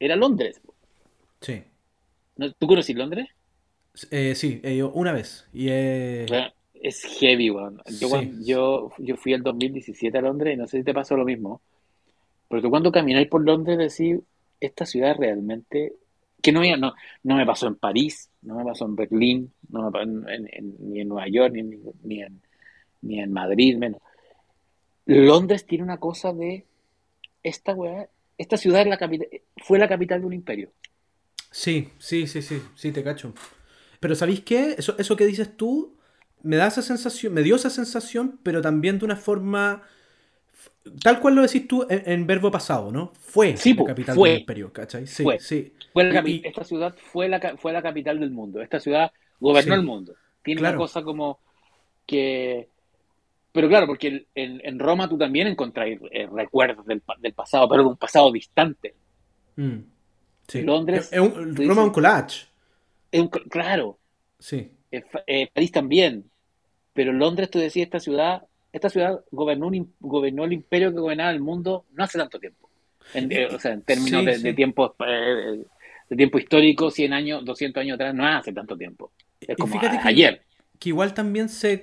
era Londres. Sí. ¿Tú conoces Londres? Eh, sí, eh, una vez. Y Es heavy, weón. Yo, yo, fui el 2017 a Londres y no sé si te pasó lo mismo. Pero tú cuando camináis por Londres decís, esta ciudad realmente... Que no, no, no me pasó en París, no me pasó en Berlín, no me pasó ni en Nueva York, ni, ni, en, ni en Madrid, menos. Londres tiene una cosa de esta weá, esta ciudad es la capital, fue la capital de un imperio. Sí, sí, sí, sí, sí, te cacho. Pero ¿sabéis qué? Eso, eso que dices tú me da esa sensación, me dio esa sensación, pero también de una forma tal cual lo decís tú en, verbo pasado, ¿no? Fue la capital del imperio, ¿cachai? Sí, fue. sí. esta ciudad fue la, fue la capital del mundo. Esta ciudad gobernó el mundo. Tiene una cosa como que pero claro, porque en, Roma tú también encontráis eh, recuerdos del, pasado, pero de un pasado distante. Mm, sí. Londres. Roma es un collage. claro. Sí. Eh, París también. Pero Londres, tú decías, esta ciudad, esta ciudad gobernó, gobernó el imperio que gobernaba el mundo no hace tanto tiempo. Eh, o sea, en términos de, tiempo de tiempo histórico, 100 años, 200 años atrás, no hace tanto tiempo. Es como ayer que igual también se,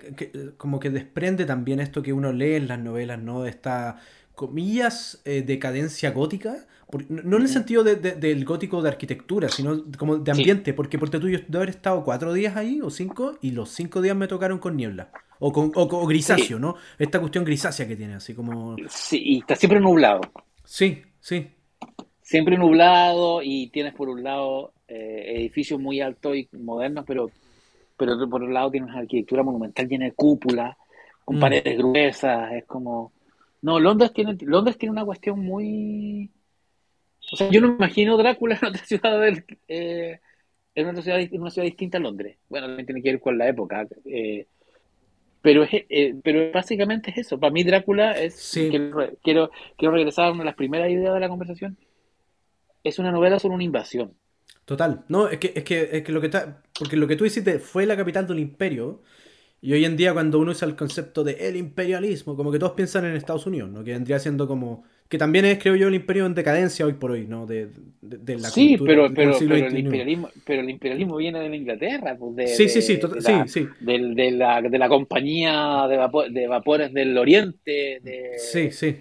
como que desprende también esto que uno lee en las novelas, ¿no? De esta, comillas, eh, decadencia gótica. no en el sentido del gótico de arquitectura, sino como de ambiente, porque por tú yo de haber estado cuatro días ahí o cinco, y los cinco días me tocaron con niebla. O, con, o, grisáceo, ¿no? Esta cuestión grisácea que tiene, así como... Sí, y está siempre nublado. Sí, sí. Siempre nublado y tienes por un lado eh, edificios muy altos y modernos, pero pero por otro lado tiene una arquitectura monumental llena de cúpulas, con Mm. paredes gruesas, es como... No, Londres tiene, Londres tiene una cuestión muy... O sea, yo no me imagino Drácula en otra ciudad del, eh, en otra ciudad, en una ciudad distinta a Londres. Bueno, también tiene que ver con la época. eh, pero, es, eh, pero básicamente es eso. Para mí Drácula es... Sí. Quiero, quiero, quiero regresar a una de las primeras ideas de la conversación. Es una novela sobre una invasión. Total. No, es que, es que, es que lo que está. Porque lo que tú hiciste fue la capital del imperio. Y hoy en día, cuando uno usa el concepto de el imperialismo, como que todos piensan en Estados Unidos, ¿no? Que vendría siendo como. Que también es, creo yo, el imperio en decadencia hoy por hoy, ¿no? De, de, de la Sí, cultura pero, pero, el imperialismo, pero el imperialismo viene de la Inglaterra, pues de, Sí, sí, sí, de- de sí, la, sí. de la, de la compañía de, vapo- de vapores del Oriente, de, Sí, sí.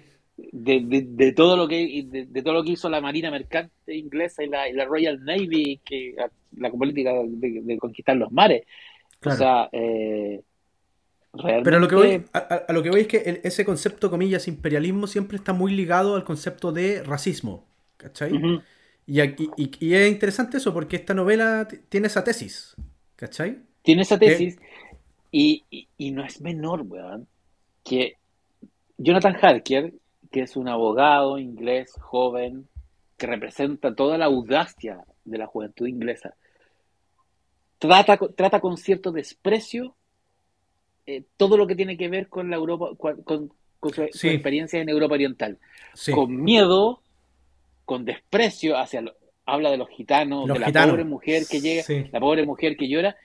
De, de- de todo lo que de, de todo lo que hizo la Marina Mercante inglesa y la, y la Royal Navy, que la política de, conquistar los mares. Claro. O sea, eh, realmente Pero a lo que voy, a, lo que voy es que el- ese concepto, comillas, imperialismo siempre está muy ligado al concepto de racismo. ¿Cachai? Y, aquí- y- y es interesante eso porque esta novela tiene esa tesis. ¿Cachai? tiene esa tesis y, y- y no es menor, weón, que Jonathan Harker, que es un abogado inglés joven que representa toda la audacia de la juventud inglesa, trata, trata con cierto desprecio eh, todo lo que tiene que ver con la Europa, con, con- su, experiencia en Europa Oriental, Sí. con miedo, con desprecio hacia lo- habla de los gitanos, Los de la gitanos. pobre mujer que llega, Sí. la pobre mujer que llora,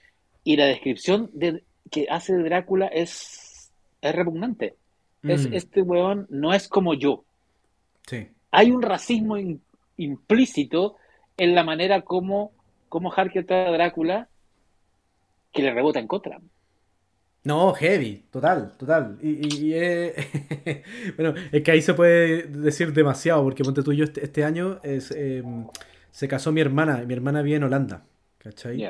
y la descripción de, que hace de Drácula es, es repugnante. Es, Mm, este weón no es como yo. sí. Hay un racismo in- implícito en la manera como, como Harker trata a Drácula que le rebota en contra. No, heavy, total, total. Y, y- bueno, es que ahí se puede decir demasiado, porque ponte tú y yo este, este año es, eh, se casó mi hermana, y mi hermana vive en Holanda, ¿cachai?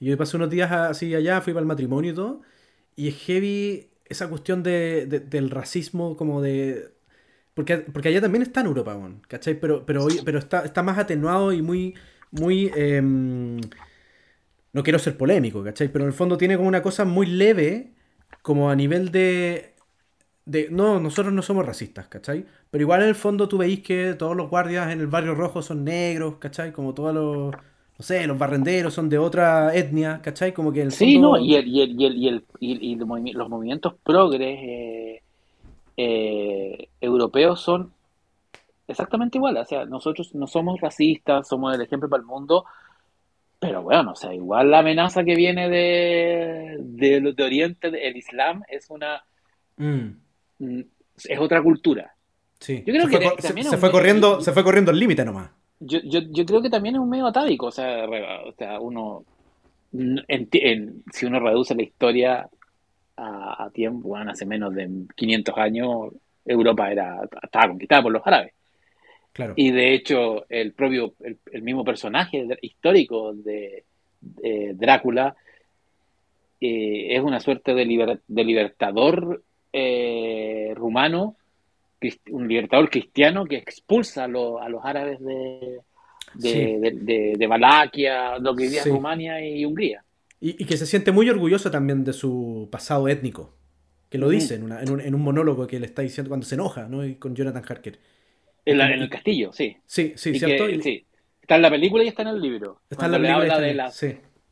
Y yo pasé unos días así allá, fui para el matrimonio y todo, y es heavy esa cuestión de, de- del racismo como de... Porque, porque allá también está en Europa, weón, ¿cachai? Pero, pero, hoy- pero está, está más atenuado y muy, muy... em, no quiero ser polémico, ¿cachai? Pero en el fondo tiene como una cosa muy leve, como a nivel de... de no, nosotros no somos racistas, ¿cachai? Pero igual en el fondo tú veis que todos los guardias en el barrio rojo son negros, ¿cachai? Como todos los... No sé, los barrenderos son de otra etnia, ¿cachai? Como que el Sí, fondo... no, y, el, y, el, y, el, y, el- y- y los movi- los movimientos progres eh, eh, europeos son exactamente iguales. O sea, nosotros no somos racistas, somos el ejemplo para el mundo, pero bueno, o sea, igual la amenaza que viene de, de, de Oriente, el Islam, es una Mm, mm, es otra cultura. sí. Yo creo se que fue, se- fue corriendo, se fue corriendo el límite nomás. Yo, yo, yo creo que también es un medio atávico, o sea, o sea uno, n- en, en- si uno reduce la historia a, a tiempo, bueno, hace menos de 500 años, Europa era, estaba conquistada por los árabes. Claro. Y de hecho, el propio, el, el mismo personaje histórico de, de Drácula eh, es una suerte de, liber- de libertador eh, rumano, un libertador cristiano que expulsa a, lo- a los árabes de, de, Sí. de, de- de Valaquia, lo que hoy día Sí. es Rumania y Hungría. Y, y que se siente muy orgulloso también de su pasado étnico. Que lo dice en, una- en un, en un monólogo que le está diciendo cuando se enoja, ¿no? Y con Jonathan Harker. En, la- como- en el castillo, sí. Sí, sí, Y ¿cierto? que- Y- sí. Está en la película y está en el libro. Está en la película. habla de la,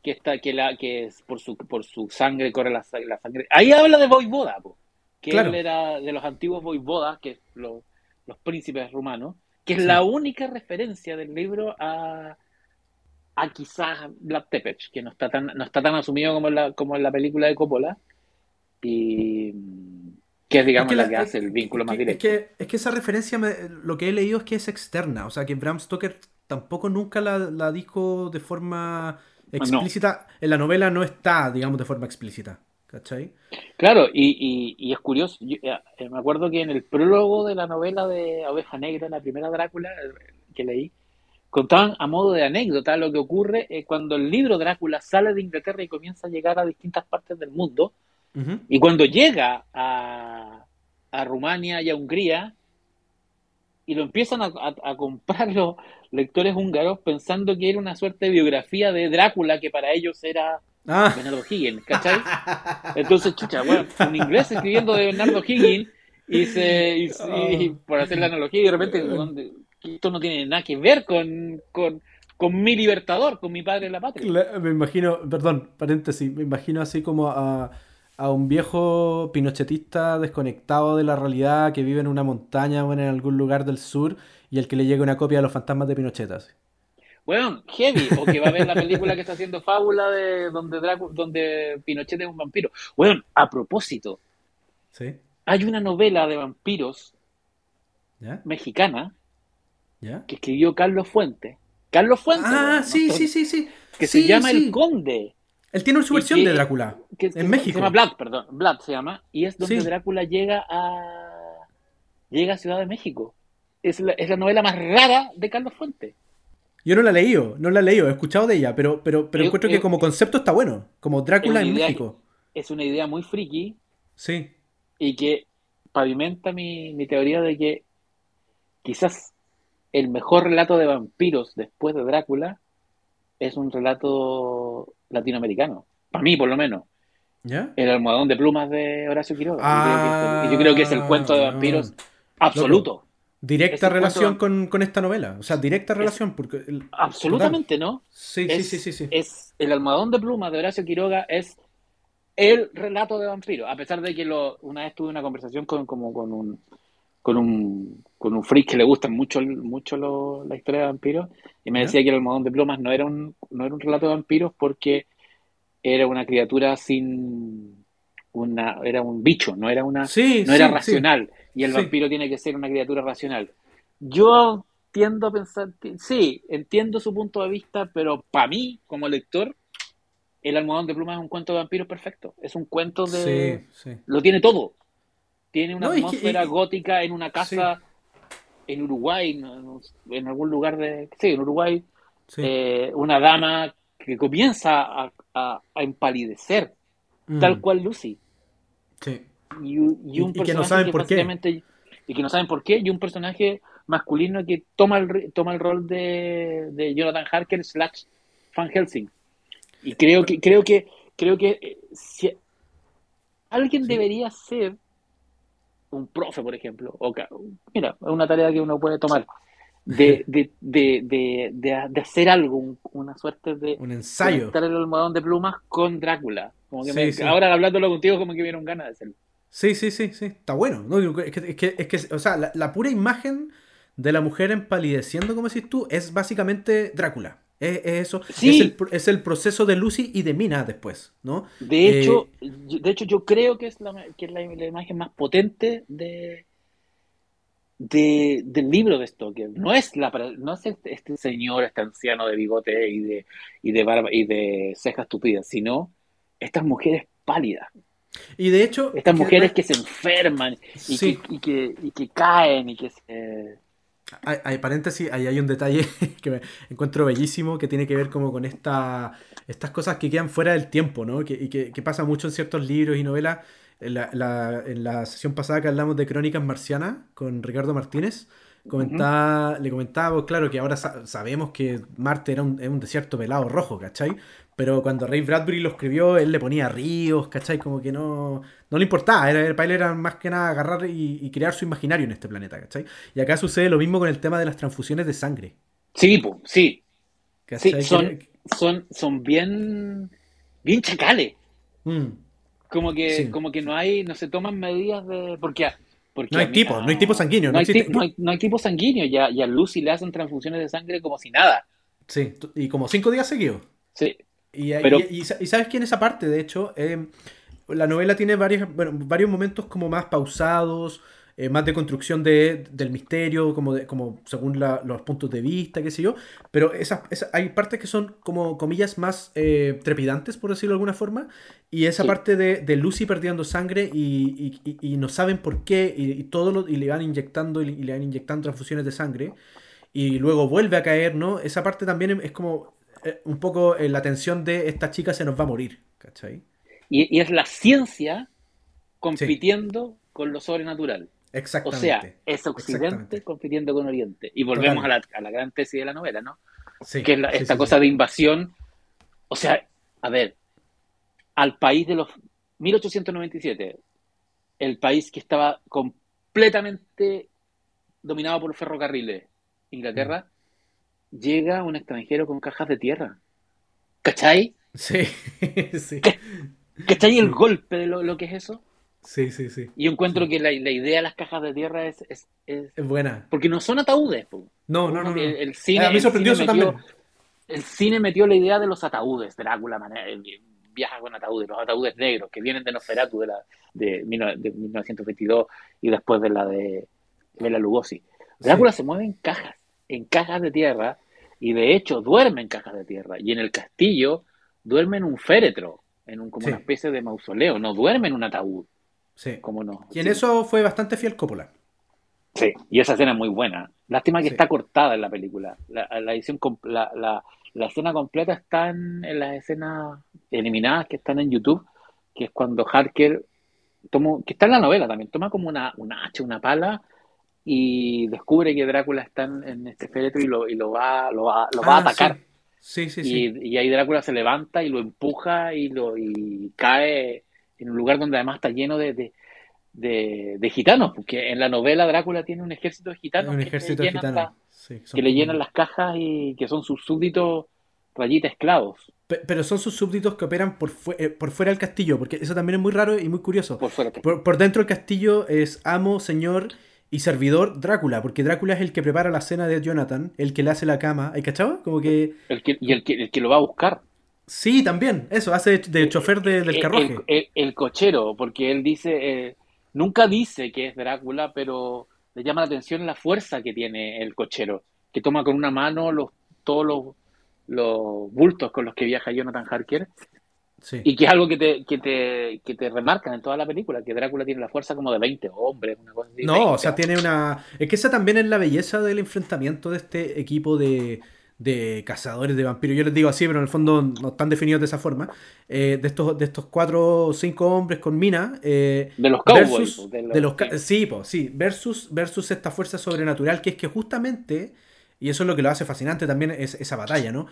que está que la que es por su por su sangre corre la sangre ahí habla de voivoda po, que Claro. él era de los antiguos voivodas que es lo- los príncipes rumanos que es Sí. la única referencia del libro a a quizás Black Tepech que no está tan no está tan asumido como en la como en la película de Coppola y que es digamos Es que la, la- que hace el vínculo es más directo Es que, es que esa referencia, me- lo que he leído es que es externa. O sea, que Bram Stoker tampoco nunca la, la dijo de forma explícita. En la novela no está, digamos, de forma explícita. ¿Cachai? Claro, y, y- y es curioso, yo, eh, me acuerdo que en el prólogo de la novela de Oveja Negra, la primera Drácula eh, que leí, contaban a modo de anécdota lo que ocurre eh, cuando el libro Drácula sale de Inglaterra y comienza a llegar a distintas partes del mundo, y cuando llega a, a Rumania y a Hungría, y lo empiezan a, a- a comprar los lectores húngaros pensando que era una suerte de biografía de Drácula que para ellos era Ah. Bernardo Higgins, ¿cachai? Entonces, chucha, bueno, un inglés escribiendo de Bernardo Higgins y, se, y, y- por hacer la analogía, y de repente, ¿dónde- esto no tiene nada que ver con, con, con mi libertador, con mi padre de la patria. Me imagino, perdón, paréntesis, me imagino así como a, a un viejo pinochetista desconectado de la realidad que vive en una montaña o en algún lugar del sur y el que le llega una copia de los fantasmas de Pinochet. así. Bueno, heavy, o que va a ver la película que está haciendo Fábula de donde, Dracu- donde Pinochet es un vampiro. Bueno, a propósito, ¿Sí? hay una novela de vampiros ¿Ya? mexicana ¿Ya? que escribió Carlos Fuentes. Carlos Fuentes, Ah, sí, sí, sí, sí. que Sí, se llama sí. El Conde. Él tiene su Y versión de Drácula. que, En México. Se llama Vlad, perdón. Vlad se llama. Y es donde Sí. Drácula llega a llega a Ciudad de México. Es la, es la novela más rara de Carlos Fuentes. Yo no la he leído, no la he leído, he escuchado de ella, pero, pero, pero encuentro que como concepto está bueno. Como Drácula en México. Es una idea muy friki Sí. y que pavimenta mi, mi teoría de que quizás el mejor relato de vampiros después de Drácula es un relato latinoamericano. Para mí, por lo menos. ¿Ya? El almohadón de plumas de Horacio Quiroga. Ah, y yo creo que es el cuento de vampiros absoluto. Directa relación con, con esta novela. O sea, directa relación. Porque el- Absolutamente, ¿no? Sí, sí, es, sí, sí, sí. es el almohadón de plumas de Horacio Quiroga es el relato de vampiro, a pesar de que lo, una vez tuve una conversación con, como con un con un con un freak que le gustan mucho mucho lo- la historia de vampiros y me decía que el almohadón de plumas no era un no era un relato de vampiros porque era una criatura sin una era un bicho, no era una Sí, no era sí, sí. racional y el Sí. vampiro tiene que ser una criatura racional. Yo tiendo a pensar, sí, entiendo su punto de vista, pero para mí, como lector, El almohadón de plumas es un cuento de vampiros perfecto. Es un cuento de... Sí, sí. Lo tiene todo. Tiene una No, atmósfera y- gótica en una casa en Uruguay, en algún lugar de... Sí, en Uruguay. sí. eh, una dama que comienza a, a- a empalidecer, Mm, tal cual Lucy. sí. Y, un- y un Y- y que no personaje por qué. y que no saben por qué y un personaje masculino que toma el toma el rol de, de Jonathan Harker slash Van Helsing y creo que creo que creo que eh, si alguien Sí. debería ser un profe por ejemplo o mira es una tarea que uno puede tomar de, de, de, de, hacer algo un- una suerte de Un ensayo. conectar el almohadón de plumas con Drácula como que Sí, me- sí. ahora hablándolo contigo como que me dieron ganas de hacerlo Sí, sí, sí, sí. Está bueno. ¿no? Es, que, es, que, es que, o sea, la, la pura imagen de la mujer empalideciendo, como decís tú, es básicamente Drácula. Es, es eso. Sí. Es, el, es el proceso de Lucy y de Mina después, ¿no? De Eh, hecho, yo- de hecho yo creo que es la, que es la, la imagen más potente de, de- del libro de Stoker. No es la no es este, este señor, este anciano de bigote y de y de barba y de cejas tupidas, sino estas mujeres pálidas, Y de hecho. estas que mujeres que se enferman y, Sí. que, y, que, y que caen y que se... Hay, hay paréntesis, ahí hay un detalle que me encuentro bellísimo que tiene que ver como con esta, estas cosas que quedan fuera del tiempo, ¿no? Que, y que, que pasa mucho en ciertos libros y novelas. En la, la- en la sesión pasada que hablamos de Crónicas Marcianas con Ricardo Martínez, comentaba, le comentábamos, claro, que ahora sa- sabemos que Marte era un, es un desierto pelado rojo, ¿cachai? Pero cuando Ray Bradbury lo escribió, él le ponía ríos, ¿cachai? Como que no, no le importaba, era, para él era más que nada agarrar y, y crear su imaginario en este planeta, ¿cachai? Y acá sucede lo mismo con el tema de las transfusiones de sangre. Sí, po, sí, sí, son, son, son bien, bien chacales. Mm. Como que, Sí. como que no hay, no se toman medidas de. Porque, porque No hay tipo, no hay tipo sanguíneo, No, hay, existe- no hay- no hay tipo sanguíneo. Y a, y a Lucy le hacen transfusiones de sangre como si nada. Sí, y como cinco días seguidos. Sí. Y, Pero- y- y y sabes que en esa parte, de hecho, eh, la novela tiene varios, bueno, varios momentos como más pausados, eh, más de construcción de, del misterio, como, de, como según la- los puntos de vista, qué sé yo. Pero esas, esas- hay partes que son como comillas más eh, trepidantes, por decirlo de alguna forma. Y esa Sí. parte de, de Lucy perdiendo sangre y, y- y- no saben por qué, y, todo lo- y le van inyectando y, le van inyectando transfusiones de sangre. Y luego vuelve a caer, ¿no? Esa parte también es como un poco eh, la tensión de esta chica se nos va a morir, ¿cachai? Y, y es la ciencia compitiendo con lo sobrenatural. O Exactamente. sea, es Occidente compitiendo con Oriente. Y volvemos a la, a la gran tesis de la novela, ¿no? Sí, que es la- sí, esta sí, cosa de invasión. O sea, a ver, al país de los 1897, el país que estaba completamente dominado por ferrocarriles, Inglaterra, llega un extranjero con cajas de tierra. ¿Cachai? Sí, sí. ¿Cachai el golpe de lo, lo, que es eso? Sí, sí, sí. Y yo encuentro sí. que la, la, idea de las cajas de tierra es, es, es, buena. Porque no son ataúdes. Po. No, no, no. no. El, el, cine, a mí me sorprendió el eso metió, también. El cine metió la idea de los ataúdes. Drácula viaja con ataúdes, los ataúdes negros que vienen de Nosferatu de, la, de, de 1922 y después de la de Bela Lugosi. Drácula sí. se mueve en cajas, en cajas de tierra, y de hecho duerme en cajas de tierra. Y en el castillo duerme en un féretro, en un, como sí. una especie de mausoleo, no duerme en un ataúd. Sí. Como no. Y en sí. eso fue bastante fiel Coppola. Sí, y esa escena es muy buena. Lástima que sí. está cortada en la película. La, la edición, la, la, la, escena completa está en, en, las escenas eliminadas que están en YouTube, que es cuando Harker toma, que está en la novela también, toma como una, una hacha, una pala y descubre que Drácula está en, este féretro y lo, y lo va, lo va, lo va ah, a atacar. Sí, sí, y, sí. y, ahí Drácula se levanta y lo empuja y lo y cae en un lugar donde además está lleno de, de, de, de gitanos, porque en la novela Drácula tiene un ejército de gitanos un que, ejército le, de gitanos. La, sí, que le llenan las cajas y que son sus súbditos rayita esclavos. Pero son sus súbditos que operan por, fu eh, por fuera del castillo, porque eso también es muy raro y muy curioso. Por, fuera por, por dentro del castillo es amo, señor y servidor Drácula, porque Drácula es el que prepara la cena de Jonathan, el que le hace la cama, ¿hay cachado? Como que... El que y el que, el que lo va a buscar. Sí, también, eso, hace de, de chofer de, del carruaje. El, el, el, cochero, porque él dice, eh, nunca dice que es Drácula, pero le llama la atención la fuerza que tiene el cochero, que toma con una mano los, todos los, los bultos con los que viaja Jonathan Harker. Sí. Y que es algo que te, que, te, que te remarcan en toda la película, que Drácula tiene la fuerza como de 20 hombres, una cosa así. No, 20. o sea, tiene una... Es que esa también es la belleza del enfrentamiento de este equipo de, de cazadores de vampiros. Yo les digo así, pero en el fondo no están definidos de esa forma. Eh, de, estos, de estos cuatro o cinco hombres con mina. Eh, de los cowboys. Versus, de los, de los sí, po, sí, versus, versus esta fuerza sobrenatural, que es que justamente... Y eso es lo que lo hace fascinante también, es esa batalla, ¿no?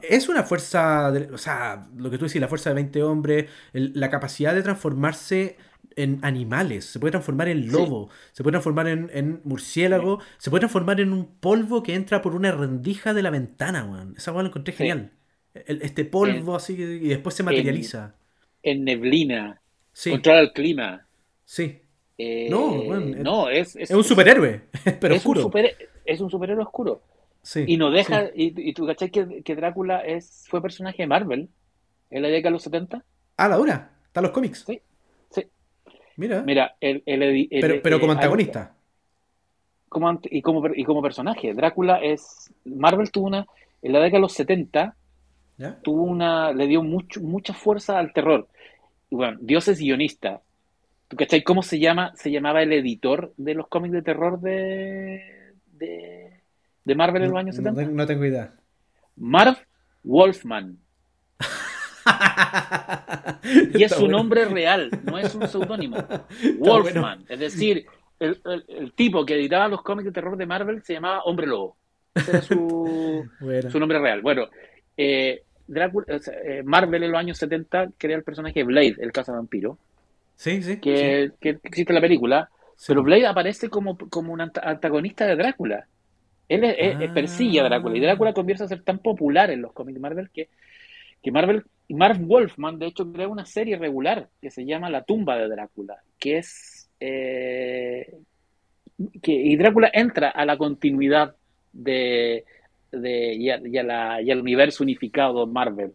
Es una fuerza, de, o sea, lo que tú decís, la fuerza de 20 hombres, el, la capacidad de transformarse en animales, se puede transformar en lobo, sí. se puede transformar en, en murciélago, sí. se puede transformar en un polvo que entra por una rendija de la ventana, weón. Esa weón lo encontré genial. Sí. El, este polvo en, así y después se materializa. En, en neblina, controla el clima. Sí. Eh, no, bueno, no, es, es, es un superhéroe, pero es oscuro. Un super, es un superhéroe oscuro. Sí, y no deja, sí. y, y, tú cachai que, que, Drácula es, fue personaje de Marvel en la década de los 70. Ah, la dura, están los cómics. Sí, sí. Mira. Mira, el, el, el pero, pero como antagonista. Como, y, como, y como personaje. Drácula es. Marvel tuvo una. En la década de los 70, ¿Ya? tuvo una. Le dio mucho, mucha fuerza al terror. Y bueno, Dios es guionista. ¿Tú cachai cómo se llama? Se llamaba el editor de los cómics de terror de. De, de Marvel en los años 70. No, no tengo idea. Marv Wolfman. y es su bueno. nombre real, no es un seudónimo. Wolfman. Bueno. Es decir, el, el, el, tipo que editaba los cómics de terror de Marvel se llamaba Hombre Lobo. Ese era su, bueno. su nombre real. Bueno, eh, Drácula, eh, Marvel en los años 70 crea el personaje Blade, el cazavampiro. Sí, sí. Que, sí. que existe en la película. Pero Blade aparece como, como un antagonista de Drácula. Él es, ah. persigue a Drácula y Drácula comienza a ser tan popular en los cómics de Marvel que, que Marvel y Marv Wolfman de hecho crea una serie regular que se llama La tumba de Drácula, que es eh, que y Drácula entra a la continuidad de, de y, a, y, a la, y, al universo unificado Marvel.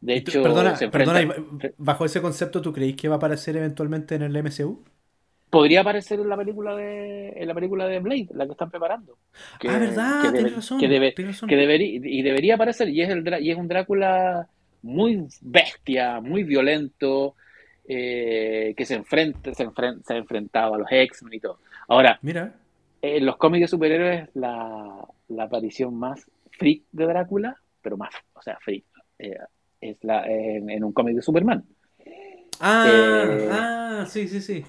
De hecho, perdona, se enfrenta, perdona, bajo ese concepto, ¿tú creéis que va a aparecer eventualmente en el MCU? Podría aparecer en la película de en la película de Blade, la que están preparando. Que, ah, verdad, que, debe, razón, que, debe, razón. que debería y debería aparecer y es el y es un Drácula muy bestia, muy violento, eh, que se enfrenta, se, enfrenta, se ha enfrentado a los X-Men y todo. Ahora, mira, en los cómics de superhéroes la, la aparición más freak de Drácula, pero más, o sea, freak, eh, es la en, en un cómic de Superman. Ah, eh, ah, sí, sí, sí.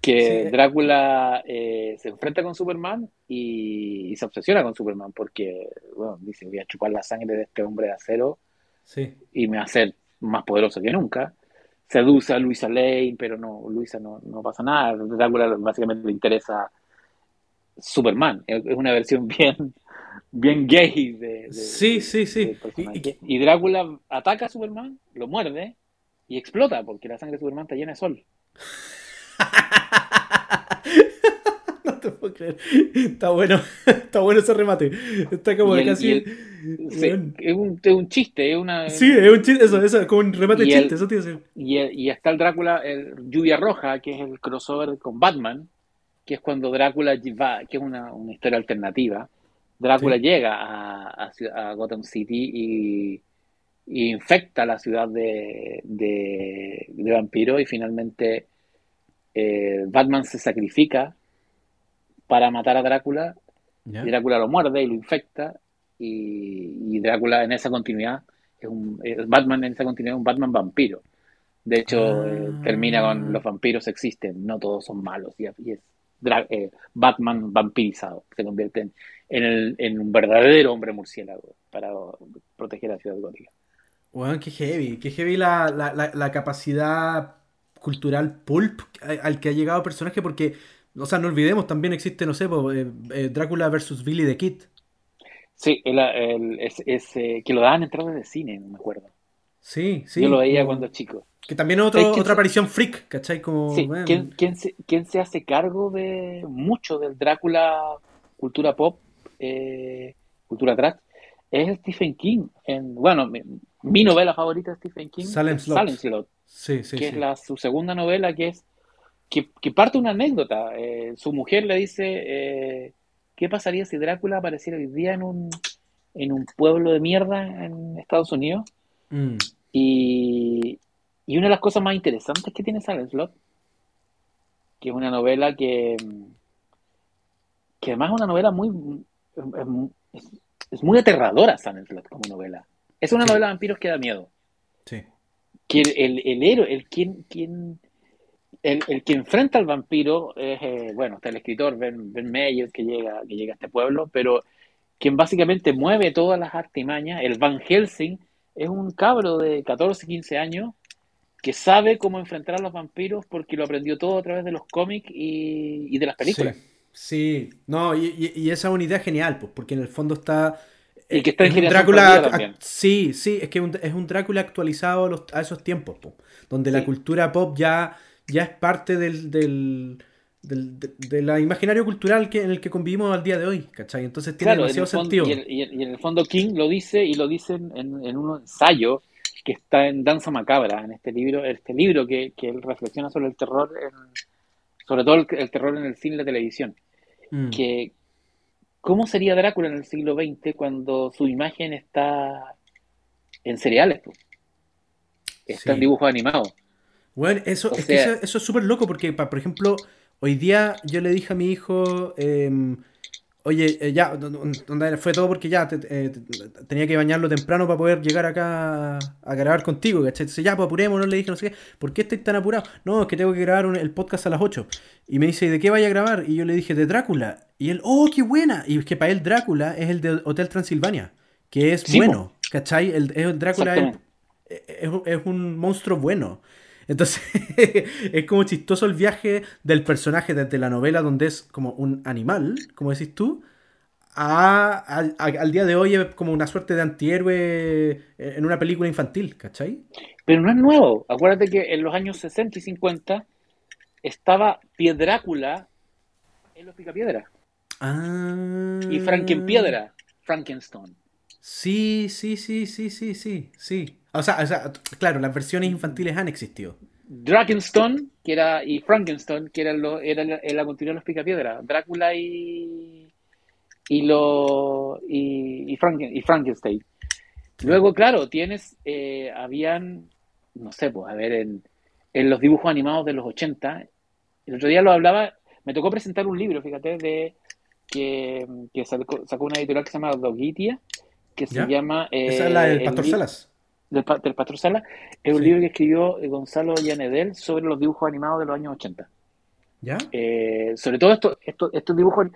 Que sí. Drácula eh, se enfrenta con Superman y, y, se obsesiona con Superman porque, bueno, dice, voy a chupar la sangre de este hombre de acero sí. y me va a hacer más poderoso que nunca. seduce a Luisa Lane, pero no, Luisa no, no pasa nada. Drácula básicamente le interesa Superman. Es una versión bien, bien gay de, sí, sí, sí. Y, Drácula ataca a Superman, lo muerde y explota porque la sangre de Superman está llena de sol. no te puedo creer. Está bueno, está bueno ese remate. Está como casi. es, un, es, un, chiste, es una. Sí, es un chiste, eso, eso, como un remate de chiste, eso. Y, y está el Drácula, el Lluvia Roja, que es el crossover con Batman, que es cuando Drácula va, que es una, una historia alternativa. Drácula llega a, a, Gotham City y, infecta la ciudad de, de, de vampiros y finalmente eh, Batman se sacrifica para matar a Drácula. Drácula lo muerde y lo infecta. Y, Drácula en esa continuidad es un Batman en esa continuidad es un Batman vampiro. De hecho, eh, ah. termina con los vampiros existen, no todos son malos. Y, es eh, Batman vampirizado. Se convierte en, el, en, un verdadero hombre murciélago para proteger a la ciudad gótica. Bueno, qué heavy, qué heavy la, la, la capacidad cultural pulp al que ha llegado el personaje, porque, o sea, no olvidemos, también existe, no sé, eh, eh, Drácula versus Billy the Kid. Sí, es, eh, que lo daban en entradas de cine, no me acuerdo. Sí, sí. Yo lo veía cuando chico. Que también es otra aparición freak, ¿cachai? Como, sí, ¿quién, se, hace cargo de mucho del Drácula cultura pop, cultura trash? Es Stephen King. En, bueno, mi, novela favorita de Stephen King Salem Slot que es la, su segunda novela, que es que, parte una anécdota. Eh, su mujer le dice, eh, ¿qué pasaría si Drácula apareciera hoy día en un, en un pueblo de mierda en Estados Unidos? Mm. Y, y, una de las cosas más interesantes que tiene Silent Slot, que es una novela que, que además es una novela muy... Es, muy aterradora Silent Slot como novela. Es una novela de vampiros que da miedo. Sí que el, el, héroe, el quien, quien el, el, que enfrenta al vampiro es, eh, bueno, está el escritor Ben, ben Meyer que llega, que llega a este pueblo, pero quien básicamente mueve todas las artimañas, el Van Helsing, es un cabro de 14, 15 años que sabe cómo enfrentar a los vampiros porque lo aprendió todo a través de los cómics y, y de las películas. Sí, no, y, y, esa es una idea genial, pues, porque en el fondo está y que está en Drácula. Sí, sí, es que es un Drácula actualizado a, esos tiempos, donde la cultura pop ya, ya es parte del, del, del, imaginario cultural que, en el que convivimos al día de hoy, ¿cachai? Entonces tiene demasiado sentido. Y, en el fondo King lo dice y lo dice en, en, un ensayo que está en Danza Macabra, en este libro, este libro que, que él reflexiona sobre el terror, sobre todo el, terror en el cine y la televisión. Mm. Que, ¿Cómo sería Drácula en el siglo XX cuando su imagen está en cereales? Está en dibujos animados. Bueno, eso, es eso, es súper loco porque, por ejemplo, hoy día yo le dije a mi hijo, em, oye, eh, ya, fue todo porque ya eh, tenía que bañarlo temprano para poder llegar acá a, grabar contigo, ¿cachai? Entonces ya, pues apurémonos, le dije, no sé qué, ¿por qué estoy tan apurado? No, es que tengo que grabar el podcast a las 8. Y me dice, ¿de qué vaya a grabar? Y yo le dije, de Drácula. Y él, oh, qué buena. Y es que para él Drácula es el de Hotel Transilvania, que es bueno, ¿cachai? El, el Drácula es, un monstruo bueno. Entonces, es como chistoso el viaje del personaje desde la novela, donde es como un animal, como decís tú, a, al día de hoy es como una suerte de antihéroe en una película infantil, ¿cachai? Pero no es nuevo. Acuérdate que en los años 60 y 50 estaba Piedrácula en los Picapiedras. Ah. Y Frankenpiedra, Frankenstein. Sí, sí, sí, sí, sí, sí, sí. O sea, o sea, claro, las versiones infantiles han existido. Dragonstone, que era, y Frankenstein, que era, lo, era la, la continuidad de los Picapiedra. Drácula y. y lo. y, y, y Frankenstein. Luego, claro, tienes. Eh, habían. no sé, pues, a ver, en, en los dibujos animados de los 80. El otro día lo hablaba. Me tocó presentar un libro, fíjate, de que, que sacó, una editorial que se llama Dogitia, que se llama... Esa es la del Pastor Salas. Del, Pastor Salas. Es un libro que escribió eh, Gonzalo Llanedel sobre los dibujos animados de los años 80. ¿Ya? Eh, sobre todo estos, estos, estos dibujos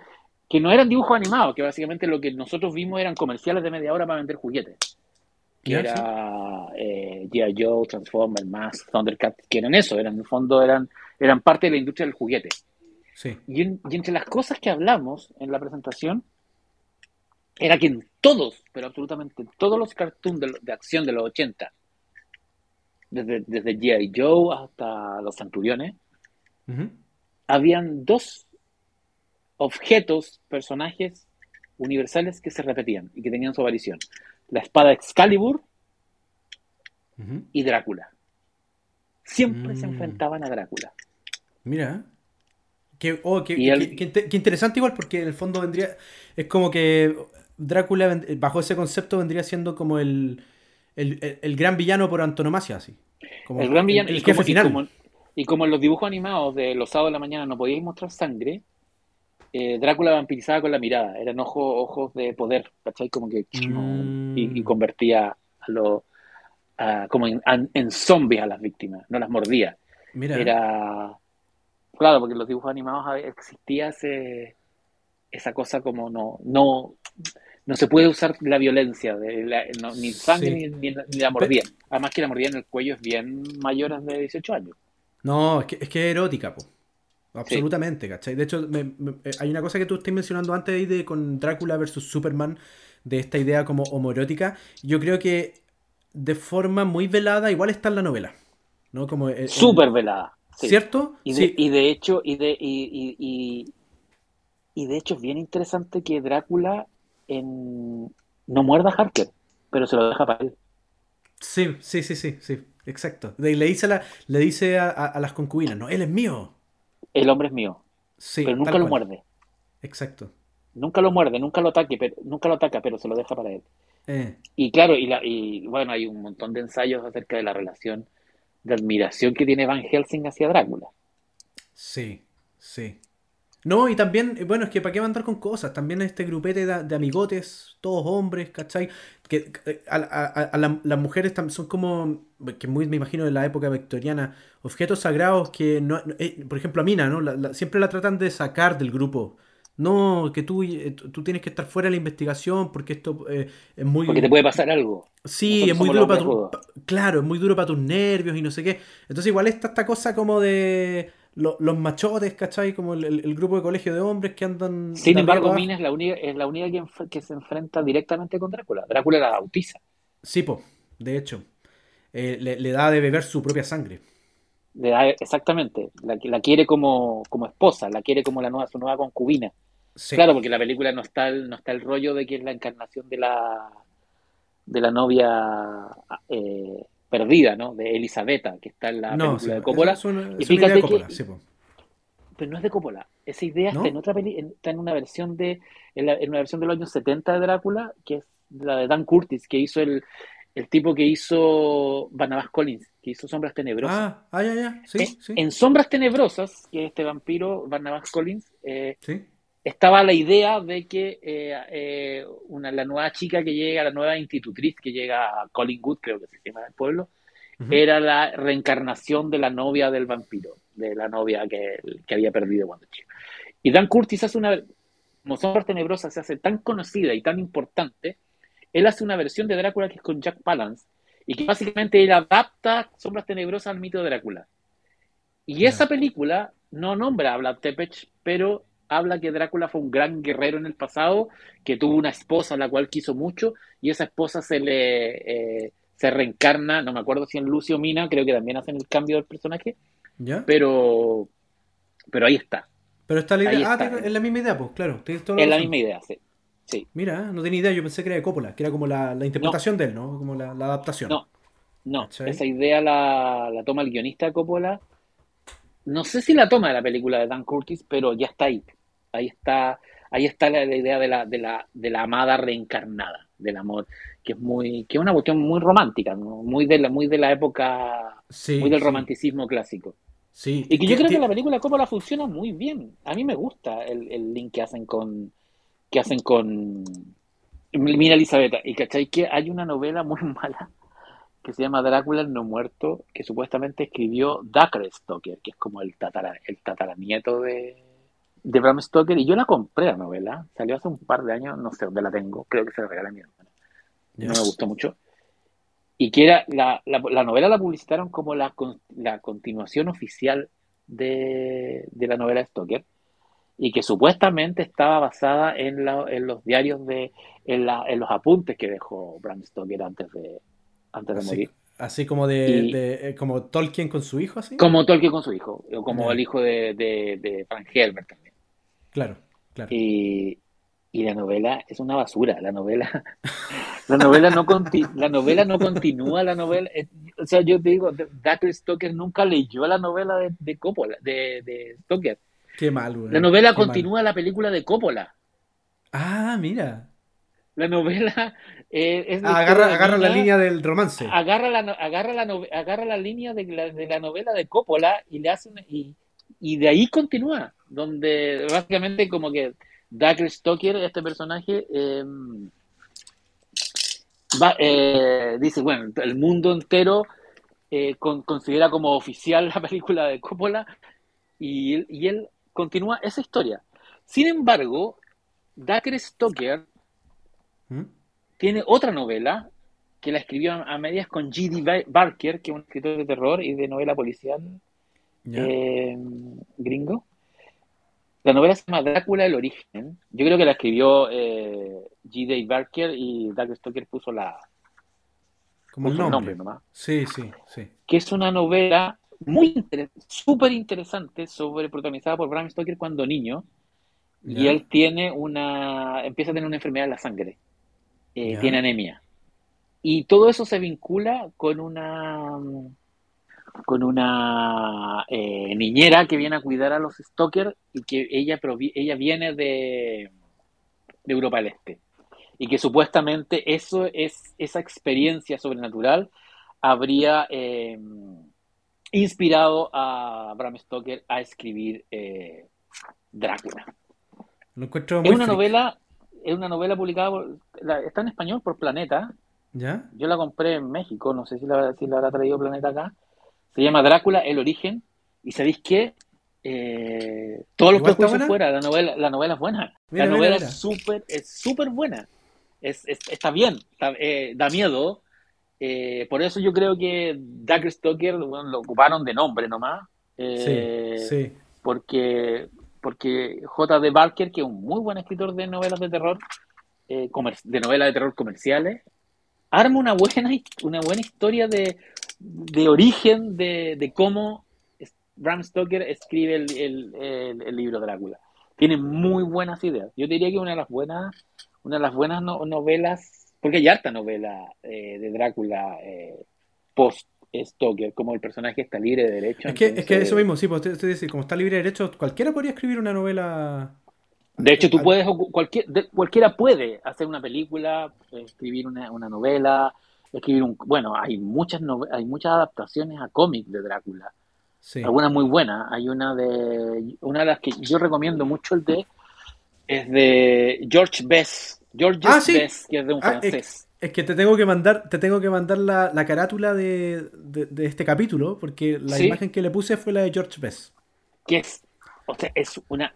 que no eran dibujos animados, que básicamente lo que nosotros vimos eran comerciales de media hora para vender juguetes. que era eh, G.I. Joe, Transformers, Mask, Thundercat, que eran eso, eran en el fondo eran, eran parte de la industria del juguete. Sí. Y, entre las cosas que hablamos en la presentación, era que en todos, pero absolutamente todos los cartoons de, acción de los 80, desde, desde G.I. Joe hasta los Centuriones, habían dos objetos, personajes universales que se repetían y que tenían su aparición. La espada Excalibur y Drácula. Siempre se mm. enfrentaban a Drácula. Mira. Qué, oh, interesante igual porque en el fondo vendría... Es como que Drácula bajo ese concepto vendría siendo como el, el, gran villano por antonomasia, así. Como el gran villano. El, jefe final. Y como en los dibujos animados de los sábados de la mañana no podíais mostrar sangre, eh, Drácula vampirizaba con la mirada, eran ojos, ojos de poder, ¿cachai? Como que mm. y, convertía a los como en, zombies a las víctimas, no las mordía. Mira. Era claro, porque en los dibujos animados existía ese, esa cosa como no, no, no se puede usar la violencia, de ni sangre ni, la mordida. Además que la mordida en el cuello es bien mayor de 18 años. No, es que es, que erótica, po. Absolutamente, ¿cachai? De hecho, eh, hay una cosa que tú estás mencionando antes ahí de con Drácula versus Superman, de esta idea como homoerótica. Yo creo que de forma muy velada igual está en la novela. ¿no? Como Súper velada. ¿Cierto? Y de, y de hecho, y de, y, y, de hecho es bien interesante que Drácula en... no muerda a Harker, pero se lo deja para él. Sí, sí, sí, sí, sí. Exacto. Le dice, a, la, le dice a, las concubinas, no, él es mío. El hombre es mío. Sí, pero nunca lo muerde. Exacto. Nunca lo muerde, nunca lo ataque, pero, nunca lo ataca, pero se lo deja para él. Eh. Y claro, y, la, y bueno, hay un montón de ensayos acerca de la relación de admiración que tiene Van Helsing hacia Drácula. Sí, sí. No, y también, bueno, es que para qué andar con cosas, también este grupete de, amigotes, todos hombres, ¿cachai? Que eh, a, las mujeres son como, que muy me imagino de la época victoriana, objetos sagrados que, no, eh, por ejemplo, a Mina, ¿no? siempre la tratan de sacar del grupo. No, que tú, eh, tú tienes que estar fuera de la investigación porque esto es muy... Porque te puede pasar algo. Sí, es muy duro para tu... Claro, es muy duro para tus nervios y no sé qué. Entonces igual está esta cosa como de los machotes, ¿cachai? Como el, grupo de colegio de hombres que andan. Sin embargo, Mina es la única, es la única que, se enfrenta directamente con Drácula. Drácula la bautiza. Sí, po, de hecho. Eh, le, da de beber su propia sangre. Le da, exactamente. La, la quiere como, como esposa, la quiere como la nueva, su nueva concubina. Claro, porque la película no está, el, no está el rollo de que es la encarnación de la de la novia eh, perdida, ¿no? De Elisabetta, que está en la película de Coppola. y fíjate que, pero no es de Coppola. Esa idea está en otra peli, está en una versión de, en, una versión de los años 70 de Drácula, que es la de Dan Curtis, que hizo el, el tipo que hizo Barnabas Collins, que hizo Sombras Tenebrosas. Ah, ah ya, ya, sí, en, sí. En Sombras Tenebrosas, que es este vampiro, Barnabas Collins, eh, ¿Sí? Estaba la idea de que eh, eh, una, la nueva chica que llega, la nueva institutriz que llega a Collingwood, creo que se llama el pueblo, era la reencarnación de la novia del vampiro, de la novia que, había perdido cuando chico. Y Dan Curtis hace una, como Sombras Tenebrosas se hace tan conocida y tan importante, él hace una versión de Drácula que es con Jack Palance, y que básicamente él adapta Sombras Tenebrosas al mito de Drácula. Y esa película no nombra a Vlad Tepes, pero habla que Drácula fue un gran guerrero en el pasado, que tuvo una esposa a la cual quiso mucho, y esa esposa se le eh, se reencarna, no me acuerdo si en Lucio Mina, creo que también hacen el cambio del personaje, ¿Ya? pero pero ahí está. Pero está la idea, ah, es la misma idea, pues, claro. es la misma idea, sí. sí. Mira, no tenía idea, yo pensé que era de Coppola, que era como la, interpretación de él, ¿no? Como la, adaptación. No, no, esa idea la, la toma el guionista de Coppola no sé si la toma de la película de Dan Curtis, pero ya está ahí. Ahí está, ahí está la, idea de la, de, la, de la amada reencarnada, del amor, que es muy, que es una cuestión muy romántica, muy de la, muy de la época, muy del romanticismo clásico. Sí. Y que yo creo que la película la funciona muy bien. A mí me gusta el, el link que hacen con que hacen con Mira Elizabeth. Y cachai que hay una novela muy mala que se llama Drácula el no muerto, que supuestamente escribió Dacre Stoker, que es como el, tatara, el tataranieto de, de Bram Stoker, y yo la compré la novela, salió hace un par de años, no sé dónde la tengo, creo que se la regalé a mi hermana. No me gustó mucho. y que era la, la, novela la publicitaron como la, la continuación oficial de, de, la novela de Stoker y que supuestamente estaba basada en, en los diarios de en, la, en, los apuntes que dejó Bram Stoker antes de antes de morir así como de, eh, como Tolkien con su hijo así como Tolkien con su hijo o como el hijo de, de, de Frank Herbert también claro claro y, y la novela es una basura. La novela, la novela no la novela no continúa. La novela, eh, o sea, yo te digo, Dacre Stoker nunca leyó la novela de, de Coppola, de, de Stoker. Qué mal, güey. La novela continúa la película de Coppola. Ah, mira. La novela eh, es ah, agarra, agarra la línea del romance. Agarra la, agarra la, agarra la línea de la, de la novela de Coppola y le hace y, y de ahí continúa, donde básicamente como que Dacre Stoker, este personaje, em, eh, dice, bueno, el mundo entero eh, considera como oficial la película de Coppola y, él continúa esa historia. Sin embargo, Dacre Stoker ¿Mm? Tiene otra novela que la escribió a medias con G.D. Barker, que es un escritor de terror y de novela policial em, gringo. La novela se llama Drácula, el origen. Yo creo que la escribió eh, G. Dave Barker y Doug Stoker puso la. Como el nombre. nomás. Sí, sí, sí. Que es una novela muy súper interesante sobre protagonizada por Bram Stoker cuando niño. Y él tiene una. empieza a tener una enfermedad en la sangre. Eh, tiene anemia. Y todo eso se vincula con una con una eh, niñera que viene a cuidar a los Stoker y que ella, ella viene de, de Europa del Este. Y que supuestamente eso es, esa experiencia sobrenatural habría eh, inspirado a Bram Stoker a escribir eh, Drácula. es una novela, es una novela publicada está en español por Planeta. ¿Ya? Yo la compré en México, no sé si la, si la habrá traído Planeta acá. Se llama Drácula, el origen. Y sabéis qué? Eh, todos los prejuicios fuera, la novela, la novela es buena. la novela es súper es súper buena. Es, está bien, eh, da miedo. Eh, por eso yo creo que Dacre Stoker lo ocuparon de nombre nomás. sí, sí. Porque, porque J.D. Barker, que es un muy buen escritor de novelas de terror, de novelas de terror comerciales, arma una buena, una buena historia de de origen de, de cómo Bram Stoker escribe el, el, el, libro Drácula. Tiene muy buenas ideas. Yo diría que una de las buenas, una de las buenas novelas, porque hay harta novela eh, de Drácula eh, post Stoker, como el personaje está libre de derecho. Es que, es que eso mismo, sí, pues usted, dice, como está libre de derecho, cualquiera podría escribir una novela. De hecho, tú puedes, cualquier, cualquiera puede hacer una película, escribir una, una novela, escribir un... Bueno, hay muchas, hay muchas adaptaciones a cómics de Drácula. Sí. Algunas muy buenas. Hay una de... Una de las que yo recomiendo mucho el de... Es de George Bess. George ah, Bess, que es de un ah, francés. Es, que te tengo que mandar, te tengo que mandar la, la carátula de, de, este capítulo, porque la imagen que le puse fue la de George Bess. Que es, o sea, es una,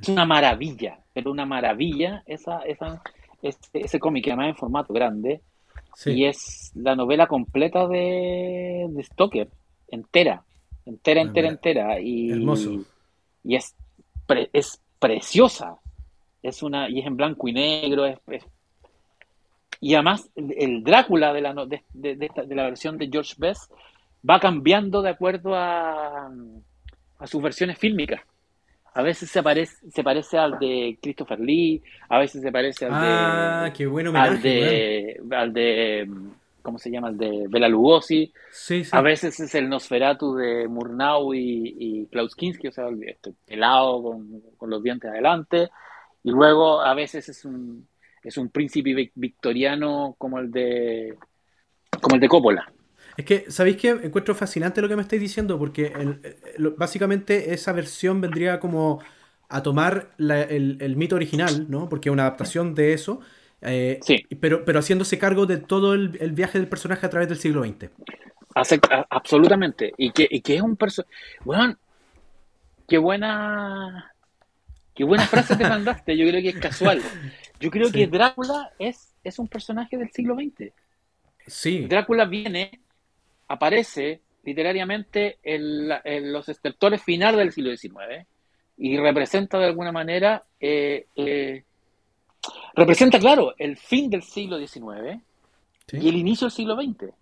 es una maravilla, pero una maravilla esa, esa, ese, ese cómic, además en formato grande, y es la novela completa de, de Stoker, entera, entera, entera, entera. Y, Hermoso. Y es, es preciosa. Es una, y es en blanco y negro. Es, y además, el, Drácula de la, de, de, la versión de George Best va cambiando de acuerdo a, a sus versiones fílmicas. A veces se parece, se parece al de Christopher Lee, a veces se parece al de. Ah, qué bueno al de, al de. ¿Cómo se llama? Al de Bela Lugosi. Sí, sí. A veces es el Nosferatu de Murnau y, y Klaus Kinski, o sea, este, pelado con, con, los dientes adelante. Y luego a veces es un, es un príncipe victoriano como el de. como el de Coppola. Es que, ¿sabéis qué? Encuentro fascinante lo que me estáis diciendo, porque básicamente esa versión vendría como a tomar el, mito original, ¿no? Porque es una adaptación de eso, eh, sí. pero, pero haciéndose cargo de todo el, viaje del personaje a través del siglo XX. absolutamente. Y que, y que es un personaje... Bueno, qué buena... Qué buena frase te mandaste, yo creo que es casual. Yo creo que Drácula es, es un personaje del siglo XX. Sí. Drácula viene, aparece literariamente en, los estertores finales del siglo XIX y representa de alguna manera, eh, eh, representa, claro, el fin del siglo XIX y el inicio del siglo XX.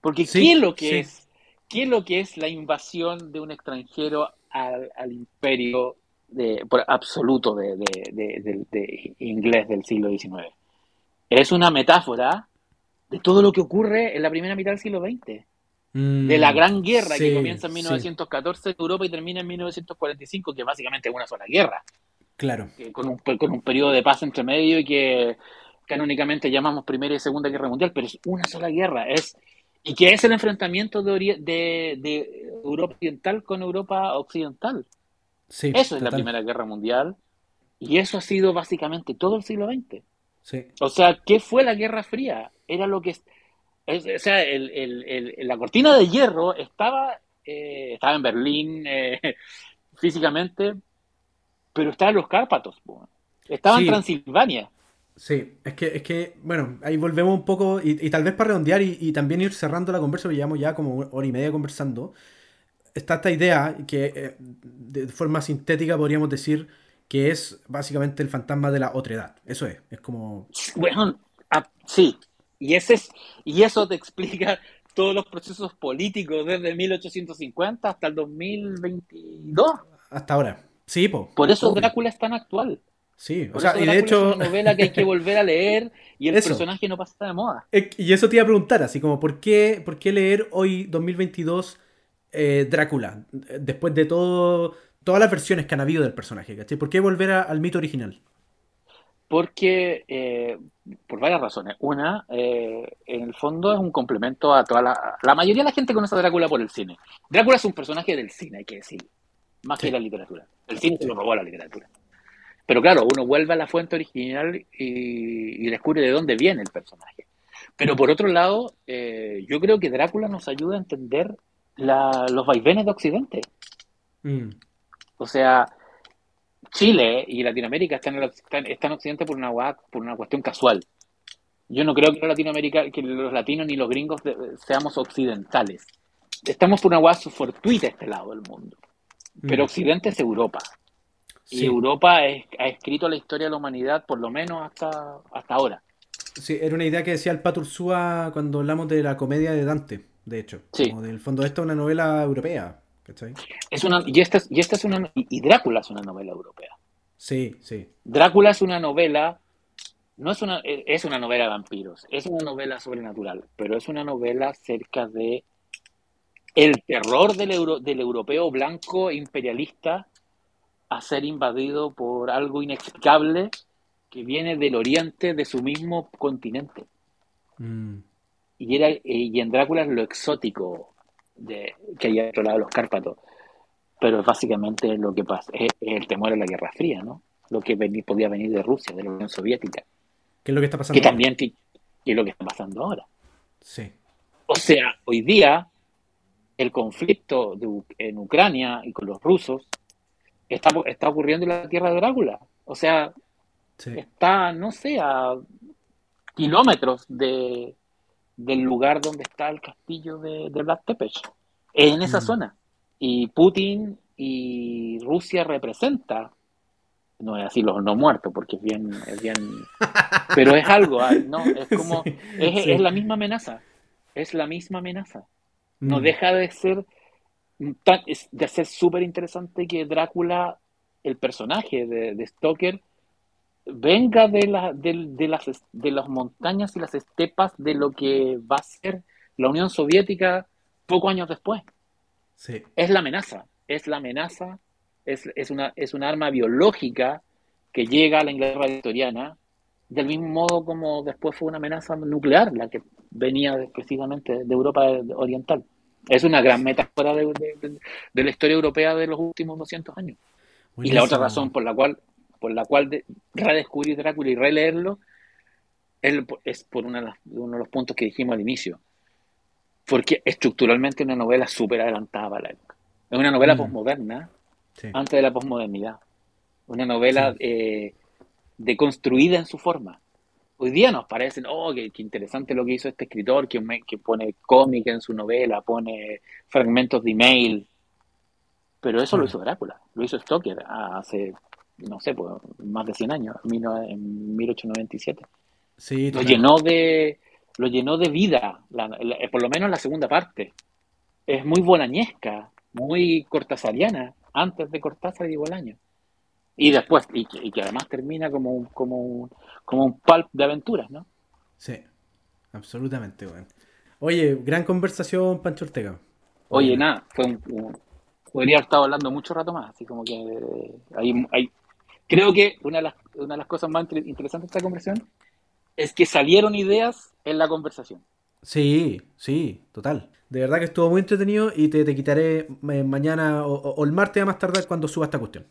Porque ¿qué es lo que es? ¿Qué es lo que es la invasión de un extranjero al, imperio de, absoluto de, de, inglés del siglo XIX? Es una metáfora de todo lo que ocurre en la primera mitad del siglo XX. Mm, de la Gran Guerra que comienza en 1914 en Europa y termina en 1945, que básicamente es una sola guerra. Claro. con, un, con un periodo de paz entre medio y que canónicamente llamamos Primera y Segunda Guerra Mundial, pero es una sola guerra. Es y que es el enfrentamiento de, de, Europa Oriental con Europa Occidental. Sí, eso es la Primera Guerra Mundial y eso ha sido básicamente todo el siglo XX. Sí. O sea, ¿qué fue la Guerra Fría? Era lo que... Es, o sea, el, el, la cortina de hierro estaba, eh, estaba en Berlín eh, físicamente, pero estaba en los Cárpatos, estaba en Transilvania. Sí, es que, es que, bueno, ahí volvemos un poco y, tal vez para redondear y, también ir cerrando la conversa, porque llevamos ya como hora y media conversando, está esta idea que eh, de forma sintética podríamos decir que es básicamente el fantasma de la otredad. Eso es, es como... Bueno, ah, sí, y, ese es, y eso te explica todos los procesos políticos desde 1850 hasta el 2022. Hasta ahora. Sí, po, por eso Drácula es tan actual. Sí, o sea, y de hecho. Es una novela que hay que volver a leer y el personaje no pasa de moda. Y eso te iba a preguntar, así como, ¿por qué, por qué leer hoy, 2022, eh, Drácula? Después de todo, todas las versiones que han habido del personaje, ¿cachai? ¿Por qué volver al mito original? Porque, eh, por varias razones. Una, eh, en el fondo es un complemento a toda la. La mayoría de la gente conoce a Drácula por el cine. Drácula es un personaje del cine, hay que decir. Más que la literatura. El cine se lo robó a la literatura. Pero claro, uno vuelve a la fuente original y, descubre de dónde viene el personaje. Pero por otro lado, eh, yo creo que Drácula nos ayuda a entender los vaivenes de Occidente. Mm. O sea, Chile y Latinoamérica están en, Occidente por una, por una cuestión casual. Yo no creo que, Latinoamérica, que los latinos ni los gringos seamos occidentales. Estamos por una guada fortuita este lado del mundo. Pero mm. Occidente es Europa. Y Europa ha escrito la historia de la humanidad por lo menos hasta, hasta ahora. Sí, era una idea que decía el Patursúa cuando hablamos de la comedia de Dante, de hecho. Sí. Como del fondo, esta es una novela europea. Es una, y, esta, y esta es una. Y Drácula es una novela europea. Sí, sí. Drácula es una novela. No es una, es una novela de vampiros, es una novela sobrenatural, pero es una novela acerca de el terror del, euro, del europeo blanco imperialista a ser invadido por algo inexplicable que viene del oriente de su mismo continente. Mm. Y, era, eh, y en Drácula es lo exótico de, que hay otro lado de los Cárpatos. Pero es básicamente lo que pasa, es, el temor a la Guerra Fría, ¿no? Lo que podía venir de Rusia, de la Unión Soviética. ¿Qué es lo que está pasando? Que también es lo que está pasando ahora. Sí. O sea, hoy día el conflicto en Ucrania y con los rusos está, está ocurriendo en la tierra de Drácula. O sea, está, no sé, a kilómetros de, del lugar donde está el castillo de, de Black Tepes. en esa mm. zona. Y Putin y Rusia representa, no es así los no muertos, porque es bien, es bien, pero es algo, ¿no? Es como, es, la misma amenaza, es la misma amenaza. No mm. deja de ser de ser súper interesante que Drácula, el personaje de, Stoker, venga de, la, de, las, de las montañas y las estepas de lo que va a ser la Unión Soviética pocos años después. Es la amenaza, es la amenaza, es, es, una, es una arma biológica que llega a la Inglaterra victoriana, del mismo modo como después fue una amenaza nuclear, la que venía precisamente de Europa Oriental. Es una gran metáfora de, la historia europea de los últimos 200 años. Y la otra razón por la cual, por la cual redescubrir Drácula y releerlo es, por uno de los puntos que dijimos al inicio. Porque estructuralmente es una novela súper adelantada para la época. Es una novela mm. posmoderna, antes de la posmodernidad. Una novela eh, deconstruida en su forma. hoy día nos parecen, oh, qué, interesante lo que hizo este escritor, que, que pone cómic en su novela, pone fragmentos de email. Pero eso lo hizo Drácula, lo hizo Stoker hace, no sé, pues, más de 100 años, en 1897. Sí, lo llenó de lo llenó de vida, por lo menos la segunda parte. Es muy bolañesca, muy cortasariana, antes de Cortázar y Bolaño. Y después, y que, además termina como un, como un, como un pulp de aventuras, ¿no? Sí, absolutamente, bueno. Oye, gran conversación, Pancho Ortega. Oye, nada, fue un, podría haber estado hablando mucho rato más, así como que hay, hay, creo que una de, las, una de las cosas más interesantes de esta conversación es que salieron ideas en la conversación. Sí, sí, total. De verdad que estuvo muy entretenido y te, te quitaré eh, mañana o, o, el martes a más tardar cuando suba esta cuestión.